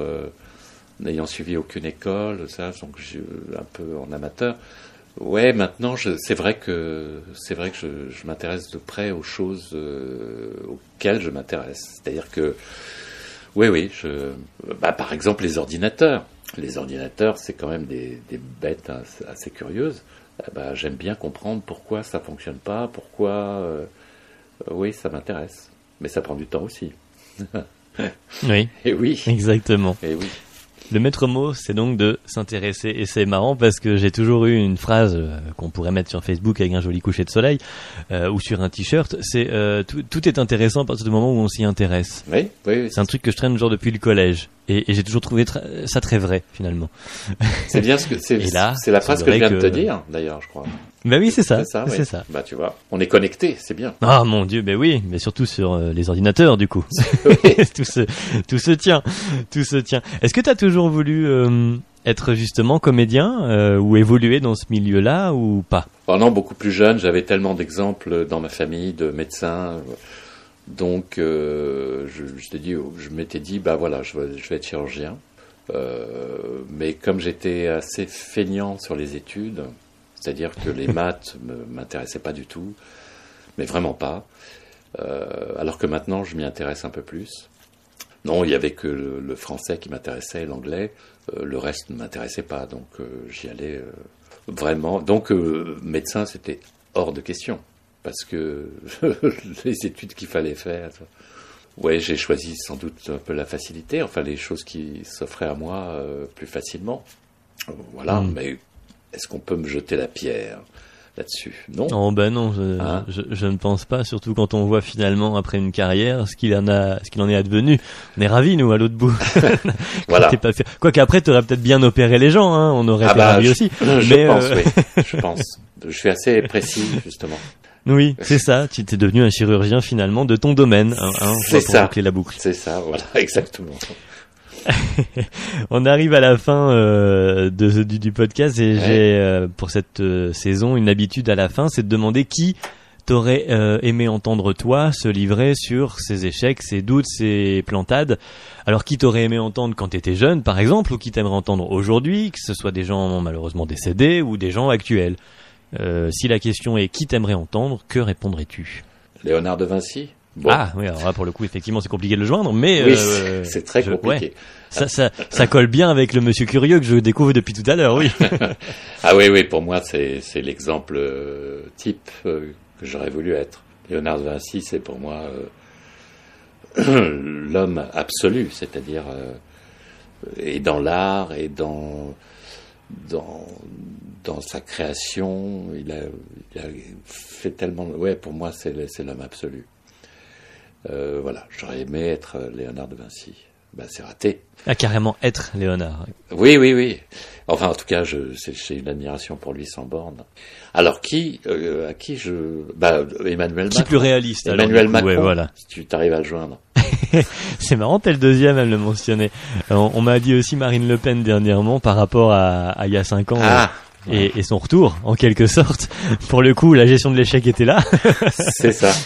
[SPEAKER 1] n'ayant suivi aucune école, ça, donc je, un peu en amateur. Ouais, maintenant, c'est vrai que c'est vrai que je, je m'intéresse de près aux choses euh, auxquelles je m'intéresse. C'est-à-dire que, oui, oui, je, bah, par exemple, les ordinateurs. Les ordinateurs, c'est quand même des, des bêtes assez, assez curieuses. Eh bah, j'aime bien comprendre pourquoi ça fonctionne pas, pourquoi. euh, oui, ça m'intéresse, mais ça prend du temps aussi.
[SPEAKER 2] oui,
[SPEAKER 1] Et oui,
[SPEAKER 2] exactement.
[SPEAKER 1] et oui.
[SPEAKER 2] Le maître mot, c'est donc de s'intéresser. Et c'est marrant parce que j'ai toujours eu une phrase euh, qu'on pourrait mettre sur Facebook avec un joli coucher de soleil euh, ou sur un t-shirt. C'est euh, tout, tout est intéressant à partir du moment où on s'y intéresse.
[SPEAKER 1] Oui, oui, oui.
[SPEAKER 2] C'est un truc que je traîne genre depuis le collège. Et, et j'ai toujours trouvé ça très vrai finalement.
[SPEAKER 1] C'est bien ce que c'est. C'est la phrase que je viens de te
[SPEAKER 2] que-
[SPEAKER 1] dire, d'ailleurs, je crois.
[SPEAKER 2] Bah oui, c'est ça.
[SPEAKER 1] C'est ça,
[SPEAKER 2] C'est
[SPEAKER 1] oui.
[SPEAKER 2] ça.
[SPEAKER 1] Bah tu vois, on est connecté, c'est bien.
[SPEAKER 2] Ah mon dieu, ben oui, mais surtout sur euh, les ordinateurs du coup. tout se tout se tient, tout se tient. Est-ce que tu as toujours voulu euh, être justement comédien euh, ou évoluer dans ce milieu-là ou pas?
[SPEAKER 1] Pendant beaucoup plus jeune, j'avais tellement d'exemples dans ma famille de médecins. Donc, euh, je, je t'ai dit, je m'étais dit, bah voilà, je vais, je vais être chirurgien. Euh, mais comme j'étais assez feignant sur les études, c'est-à-dire que les maths m'intéressaient pas du tout, mais vraiment pas. euh, alors que maintenant, je m'y intéresse un peu plus. Non, il y avait que le, le français qui m'intéressait, l'anglais. Le reste ne m'intéressait pas, donc j'y allais vraiment. Donc, médecin, c'était hors de question, parce que les études qu'il fallait faire. Ouais, j'ai choisi sans doute un peu la facilité, enfin les choses qui s'offraient à moi euh, plus facilement. Voilà,
[SPEAKER 2] Mm.
[SPEAKER 1] mais est-ce qu'on peut me jeter la pierre là-dessus? Non.
[SPEAKER 2] Oh ben non, je,
[SPEAKER 1] Hein?
[SPEAKER 2] je, je ne pense pas. Surtout quand on voit finalement après une carrière ce qu'il en a, ce qu'il en est advenu. On est ravis nous à l'autre bout.
[SPEAKER 1] Voilà.
[SPEAKER 2] T'es pas fait- Quoi qu'après t'aurais peut-être bien opéré les gens, hein. On aurait
[SPEAKER 1] Ah
[SPEAKER 2] été
[SPEAKER 1] bah,
[SPEAKER 2] ravis
[SPEAKER 1] je,
[SPEAKER 2] aussi.
[SPEAKER 1] je
[SPEAKER 2] Mais,
[SPEAKER 1] pense,
[SPEAKER 2] euh,
[SPEAKER 1] oui, je pense. Je suis assez précis, justement.
[SPEAKER 2] Oui, c'est ça. Tu t'es devenu un chirurgien finalement de ton domaine. Hein, hein,
[SPEAKER 1] C'est
[SPEAKER 2] pour
[SPEAKER 1] ça.
[SPEAKER 2] boucler la boucle.
[SPEAKER 1] C'est ça, voilà, exactement.
[SPEAKER 2] On arrive à la fin euh, de, du, du podcast et
[SPEAKER 1] Ouais.
[SPEAKER 2] j'ai euh, pour cette euh, saison une habitude à la fin, c'est de demander qui t'aurais euh, aimé entendre toi se livrer sur ses échecs, ses doutes, ses plantades. Alors qui t'aurais aimé entendre quand t'étais jeune, par exemple, ou qui t'aimerait entendre aujourd'hui, que ce soit des gens malheureusement décédés ou des gens actuels? Euh, si la question est qui t'aimerais entendre, que répondrais-tu?
[SPEAKER 1] Léonard de Vinci? Bon,
[SPEAKER 2] Ah oui, alors là pour le coup effectivement c'est compliqué de le joindre, mais
[SPEAKER 1] oui,
[SPEAKER 2] euh,
[SPEAKER 1] c'est très
[SPEAKER 2] je-
[SPEAKER 1] compliqué.
[SPEAKER 2] ouais. Ça, ça, ça colle bien avec le monsieur curieux que je découvre depuis tout à l'heure, oui.
[SPEAKER 1] Ah oui, oui, pour moi, c'est l'exemple euh, type que j'aurais voulu être. Léonard de Vinci, c'est pour moi euh, l'homme absolu, c'est-à-dire et dans l'art et dans dans dans sa création, il a, il a fait tellement. Ouais, pour moi, c'est l'homme absolu. Euh, voilà, j'aurais aimé être Léonard de Vinci. Ben, c'est raté.
[SPEAKER 2] À carrément être Léonard.
[SPEAKER 1] Oui, oui, oui. Enfin, en tout cas, j'ai une admiration pour lui sans borne. Alors, qui, euh, à qui je, bah, Emmanuel
[SPEAKER 2] Qui
[SPEAKER 1] Macron.
[SPEAKER 2] plus réaliste
[SPEAKER 1] Emmanuel Macron.
[SPEAKER 2] ouais, voilà.
[SPEAKER 1] Si tu t'arrives à le joindre.
[SPEAKER 2] C'est marrant, t'es le deuxième à me le mentionner. Euh, On, on m'a dit aussi Marine Le Pen dernièrement par rapport à, à il y a cinq ans
[SPEAKER 1] Ah,
[SPEAKER 2] euh, et, et son retour, en quelque sorte. Pour le coup, la gestion de l'échec était là.
[SPEAKER 1] c'est ça.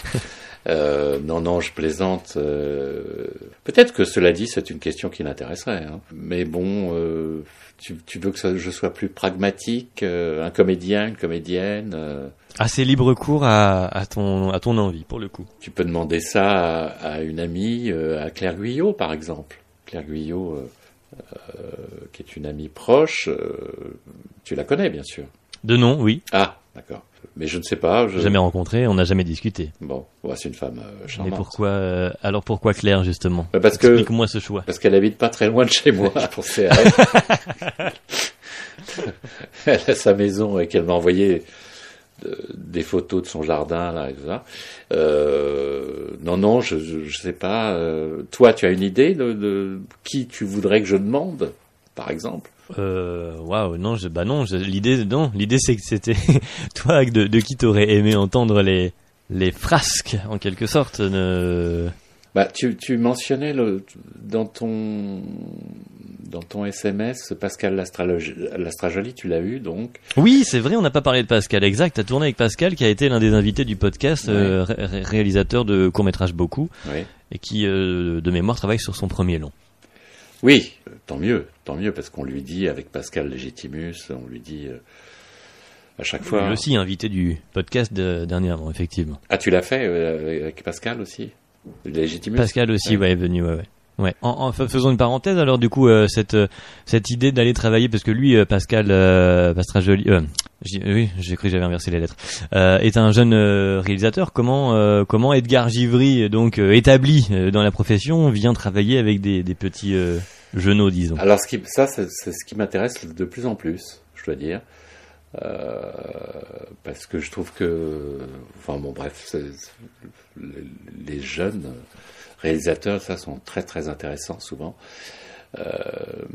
[SPEAKER 1] Euh, non, non, je plaisante. euh, Peut-être que cela dit, c'est une question qui l'intéresserait. hein. Mais bon, euh, tu, tu veux que ça- je sois plus pragmatique, euh, un comédien, une comédienne. euh,
[SPEAKER 2] Assez libre cours à, à ton à ton envie, pour le coup.
[SPEAKER 1] Tu peux demander ça à, à une amie, euh, à Claire Guyot par exemple. Claire Guyot, qui est une amie proche, euh, tu la connais bien sûr.
[SPEAKER 2] De nom, oui.
[SPEAKER 1] Ah, d'accord. Mais je ne sais pas. Je...
[SPEAKER 2] Jamais rencontré, on n'a jamais discuté.
[SPEAKER 1] Bon, ouais, c'est une femme euh,
[SPEAKER 2] Mais
[SPEAKER 1] charmante.
[SPEAKER 2] pourquoi euh, Alors pourquoi Claire justement
[SPEAKER 1] Bah, parce que
[SPEAKER 2] Explique-moi ce choix.
[SPEAKER 1] parce qu'elle habite pas très loin de chez moi. Je pensais à elle. elle a sa maison et qu'elle m'a envoyé de- des photos de son jardin là et tout ça. Euh, non, non, je, je, je sais pas. euh, toi, tu as une idée de, de qui tu voudrais que je demande, par exemple?
[SPEAKER 2] Euh, waouh, non, je, bah non, l'idée, non, l'idée c'est que c'était toi de, de qui t'aurais aimé entendre les les frasques en quelque sorte. Ne...
[SPEAKER 1] Bah, tu, tu mentionnais le, dans ton dans ton SMS Pascal Lastrajoli, tu l'as eu donc.
[SPEAKER 2] Oui, c'est vrai, on n'a pas parlé de Pascal. Exact, t'as tourné avec Pascal qui a été l'un des invités du podcast, euh, ré- ré- réalisateur de court métrage beaucoup
[SPEAKER 1] Oui.
[SPEAKER 2] et qui euh, de mémoire travaille sur son premier long.
[SPEAKER 1] Oui, euh, tant mieux, tant mieux, parce qu'on lui dit avec Pascal Legitimus, on lui dit euh, à chaque fois.
[SPEAKER 2] Lui aussi invité du podcast de, dernièrement, effectivement.
[SPEAKER 1] Ah, tu l'as fait avec Pascal aussi? Legitimus
[SPEAKER 2] Pascal aussi,
[SPEAKER 1] ouais,
[SPEAKER 2] est venu, ouais, ouais. Ouais. En, en fa- faisons une parenthèse alors du coup euh, cette euh, cette idée d'aller travailler parce que lui euh, Pascal euh, Pastrajoli euh, j'ai- oui j'ai cru que j'avais inversé les lettres euh, est un jeune euh, réalisateur comment euh, comment Edgar Givry donc euh, établi euh, dans la profession vient travailler avec des des petits euh, genoux disons?
[SPEAKER 1] Alors, ce qui, ça, c'est ce qui m'intéresse de plus en plus, je dois dire. Euh, parce que je trouve que. Enfin, bon, bref, les jeunes réalisateurs, ça, sont très, très intéressants souvent.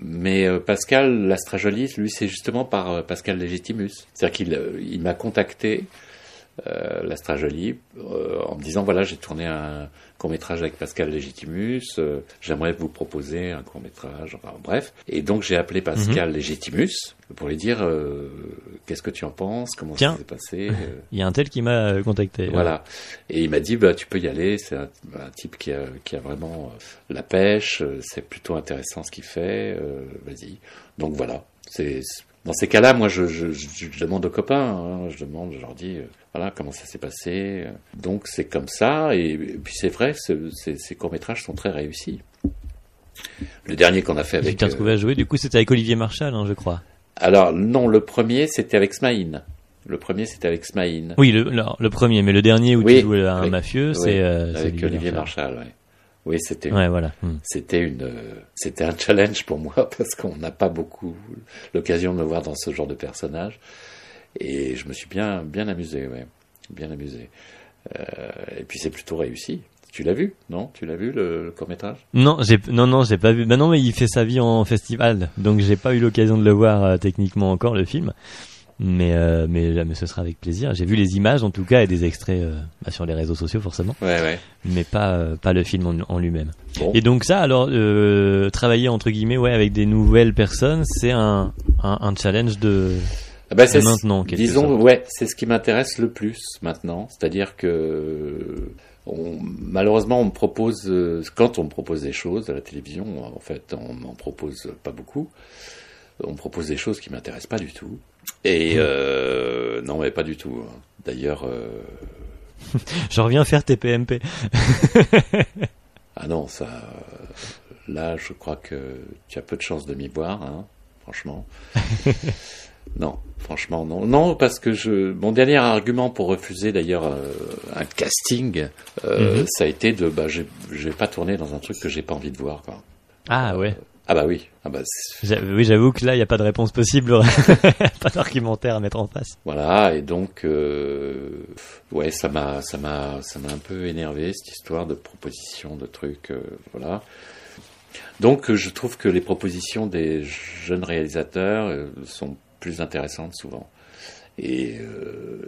[SPEAKER 1] mais Pascal Lastrajolie, lui, c'est justement par Pascal Legitimus. C'est-à-dire qu'il il m'a contacté euh, l'Astrajolie euh, en me disant voilà j'ai tourné un court métrage avec Pascal Legitimus, euh, j'aimerais vous proposer un court métrage, enfin bref. Et donc j'ai appelé Pascal Legitimus pour lui dire qu'est-ce que tu en penses, comment ça s'est passé.
[SPEAKER 2] Il y a un tel qui m'a contacté.
[SPEAKER 1] Voilà. Et il m'a dit bah tu peux y aller, c'est un, type qui a, qui a vraiment la pêche, c'est plutôt intéressant ce qu'il fait, vas-y. Donc voilà, c'est dans ces cas-là, moi, je, je, je, demande aux copains, hein, je demande, je leur dis, euh, voilà, comment ça s'est passé. Donc, c'est comme ça, et, puis c'est vrai, ces courts-métrages sont très réussis. Le dernier qu'on a fait avec...
[SPEAKER 2] Tu t'es trouvé à jouer, du coup, c'était avec Olivier Marchal, hein, je crois.
[SPEAKER 1] Alors, non, le premier, c'était avec Smaïn. Le premier, c'était avec Smaïn.
[SPEAKER 2] Oui, le, le, premier, mais le dernier où tu jouais un mafieux, c'est euh,
[SPEAKER 1] avec Olivier, Marchal. Marchal oui, c'était
[SPEAKER 2] ouais, voilà. Hmm.
[SPEAKER 1] c'était une c'était un challenge pour moi parce qu'on n'a pas beaucoup l'occasion de me voir dans ce genre de personnage et je me suis bien bien amusé, ouais, bien amusé. Euh, et puis c'est plutôt réussi. Tu l'as vu, non? Tu l'as vu le, court métrage
[SPEAKER 2] Non, j'ai non non j'ai pas vu. Ben non, mais il fait sa vie en festival, donc j'ai pas eu l'occasion de le voir euh, techniquement encore le film. Mais, euh, mais, mais ce sera avec plaisir. J'ai vu les images en tout cas et des extraits euh, bah, sur les réseaux sociaux forcément.
[SPEAKER 1] Ouais, ouais.
[SPEAKER 2] Mais pas, euh, pas le film en, en lui-même. Et donc ça, alors, euh, travailler entre guillemets ouais, avec des nouvelles personnes, c'est un, un, un, challenge de...
[SPEAKER 1] Ah bah maintenant, disons, ouais, c'est ce qui m'intéresse le plus maintenant. C'est-à-dire que on, malheureusement, on me propose, quand on me propose des choses à la télévision, en fait, on m'en propose pas beaucoup. On me propose des choses qui m'intéressent pas du tout. Et euh, non, mais pas du tout. D'ailleurs. Euh...
[SPEAKER 2] Je reviens faire tes PMP.
[SPEAKER 1] ah non, ça. Là, je crois que tu as peu de chances de m'y voir, hein, franchement. non, franchement, non. Non, parce que je. Mon dernier argument pour refuser d'ailleurs euh, un casting, euh, mhm. ça a été de. Bah, je vais pas tourner dans un truc que j'ai pas envie de voir, quoi.
[SPEAKER 2] Ah ouais.
[SPEAKER 1] Ah bah oui. Ah bah
[SPEAKER 2] oui, j'avoue que là, il n'y a pas de réponse possible, pas d'argumentaire à mettre en face.
[SPEAKER 1] Voilà, et donc, euh, ouais, ça m'a, ça m'a, ça m'a un peu énervé cette histoire de proposition de trucs, euh, voilà. Donc, je trouve que les propositions des jeunes réalisateurs euh, sont plus intéressantes souvent, et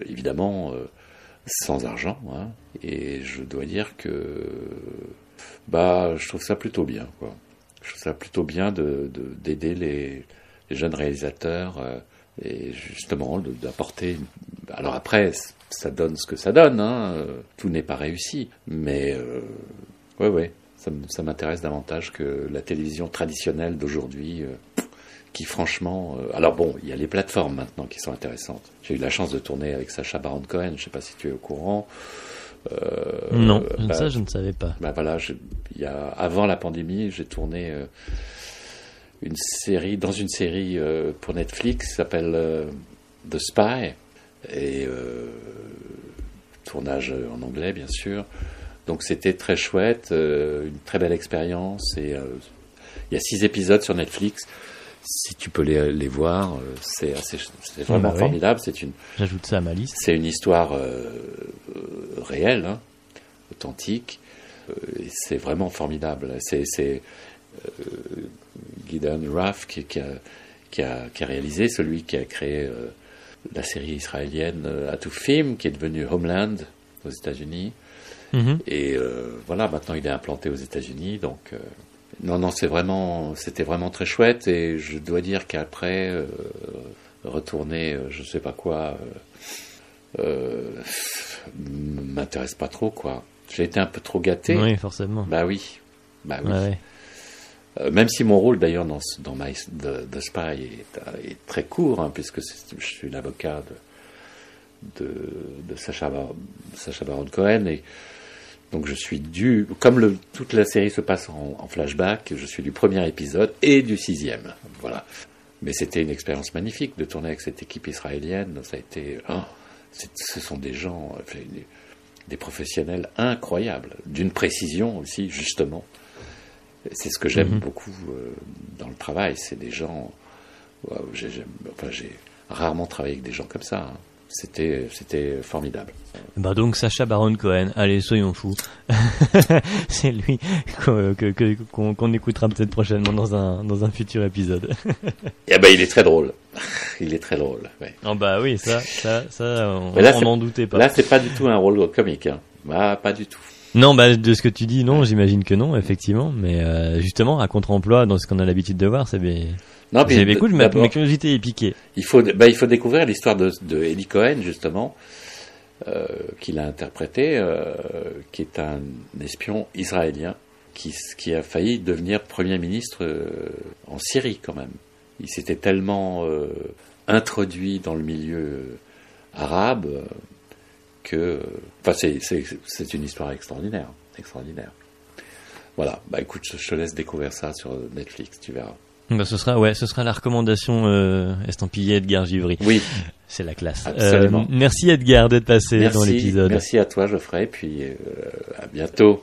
[SPEAKER 1] évidemment sans argent. Hein, et je dois dire que, bah, je trouve ça plutôt bien, quoi je trouve ça plutôt bien de, d'aider les, les, jeunes réalisateurs euh, et justement d'apporter. Alors après, ça donne ce que ça donne. Hein, euh, tout n'est pas réussi, mais euh, ouais, ouais, ça, m'intéresse davantage que la télévision traditionnelle d'aujourd'hui. Euh, qui franchement, alors bon, il y a les plateformes maintenant qui sont intéressantes. J'ai eu la chance de tourner avec Sacha Baron Cohen, je sais pas si tu es au courant.
[SPEAKER 2] Euh, non, bah, ça je ne savais pas.
[SPEAKER 1] Bah voilà, y a, avant la pandémie, j'ai tourné euh, une série, dans une série euh, pour Netflix qui s'appelle The Spy, et tournage en anglais bien sûr. Donc c'était très chouette, une très belle expérience, et il y a six épisodes sur Netflix si tu peux les, les voir, euh, c'est vraiment bah formidable. C'est une.
[SPEAKER 2] J'ajoute ça à ma liste.
[SPEAKER 1] C'est une histoire euh, euh, réelle, hein, authentique, et c'est vraiment formidable. C'est euh, Gideon Raff qui, qui, a, qui, a, qui, a, réalisé, celui qui a créé la série israélienne Film, qui est devenue Homeland aux États-Unis. Mm-hmm. Et voilà, maintenant il est implanté aux États-Unis, donc non, non, c'est vraiment, c'était vraiment très chouette et je dois dire qu'après, euh, retourner, euh, je sais pas quoi, euh, euh, m'intéresse pas trop, quoi. J'ai été un peu trop gâté.
[SPEAKER 2] Oui, forcément.
[SPEAKER 1] Bah oui, bah oui. même si mon rôle d'ailleurs dans, dans My, The, Spy est, est, très court, hein, puisque je suis l'avocat de, de, de Sacha, Sacha Baron Cohen et donc je suis du, comme le, toute la série se passe en, flashback, je suis du premier épisode et du sixième. Voilà. Mais c'était une expérience magnifique de tourner avec cette équipe israélienne. Ça a été, hein, ce sont des gens, des, professionnels incroyables, d'une précision aussi justement. C'est ce que j'aime mhm. beaucoup euh, dans le travail. C'est des gens. j'ai rarement travaillé avec des gens comme ça. Hein. C'était c'était formidable.
[SPEAKER 2] Bah donc Sacha Baron Cohen, allez soyons fous. c'est lui qu'on qu'on écoutera peut-être prochainement dans un dans un futur épisode.
[SPEAKER 1] Ben il est très drôle. Il est très drôle. ouais.
[SPEAKER 2] oh bah oui, ça ça ça on n'en doutait pas.
[SPEAKER 1] Là c'est pas du tout un rôle comique. Hein. Bah, pas du tout.
[SPEAKER 2] Non, bah de ce que tu dis, non, j'imagine que non, effectivement. Mais euh, justement, à contre-emploi, dans ce qu'on a l'habitude de voir, c'est bien.
[SPEAKER 1] Non, puis
[SPEAKER 2] cool, ma, curiosité est piquée.
[SPEAKER 1] il faut bah, il faut découvrir l'histoire de, de Eddie Cohen justement euh, qu'il a interprété, euh, qui est un espion israélien qui qui a failli devenir premier ministre euh, en Syrie quand même. Il s'était tellement introduit dans le milieu arabe que enfin c'est une histoire extraordinaire, extraordinaire. Voilà, bah écoute, je je te laisse découvrir ça sur Netflix, tu verras.
[SPEAKER 2] Bah, ce sera, ouais, ce sera la recommandation euh, estampillée Edgar Givry.
[SPEAKER 1] Oui,
[SPEAKER 2] C'est la classe.
[SPEAKER 1] Absolument.
[SPEAKER 2] Euh, merci Edgar d'être passé dans l'épisode.
[SPEAKER 1] merci à toi Geoffrey, puis euh, à bientôt.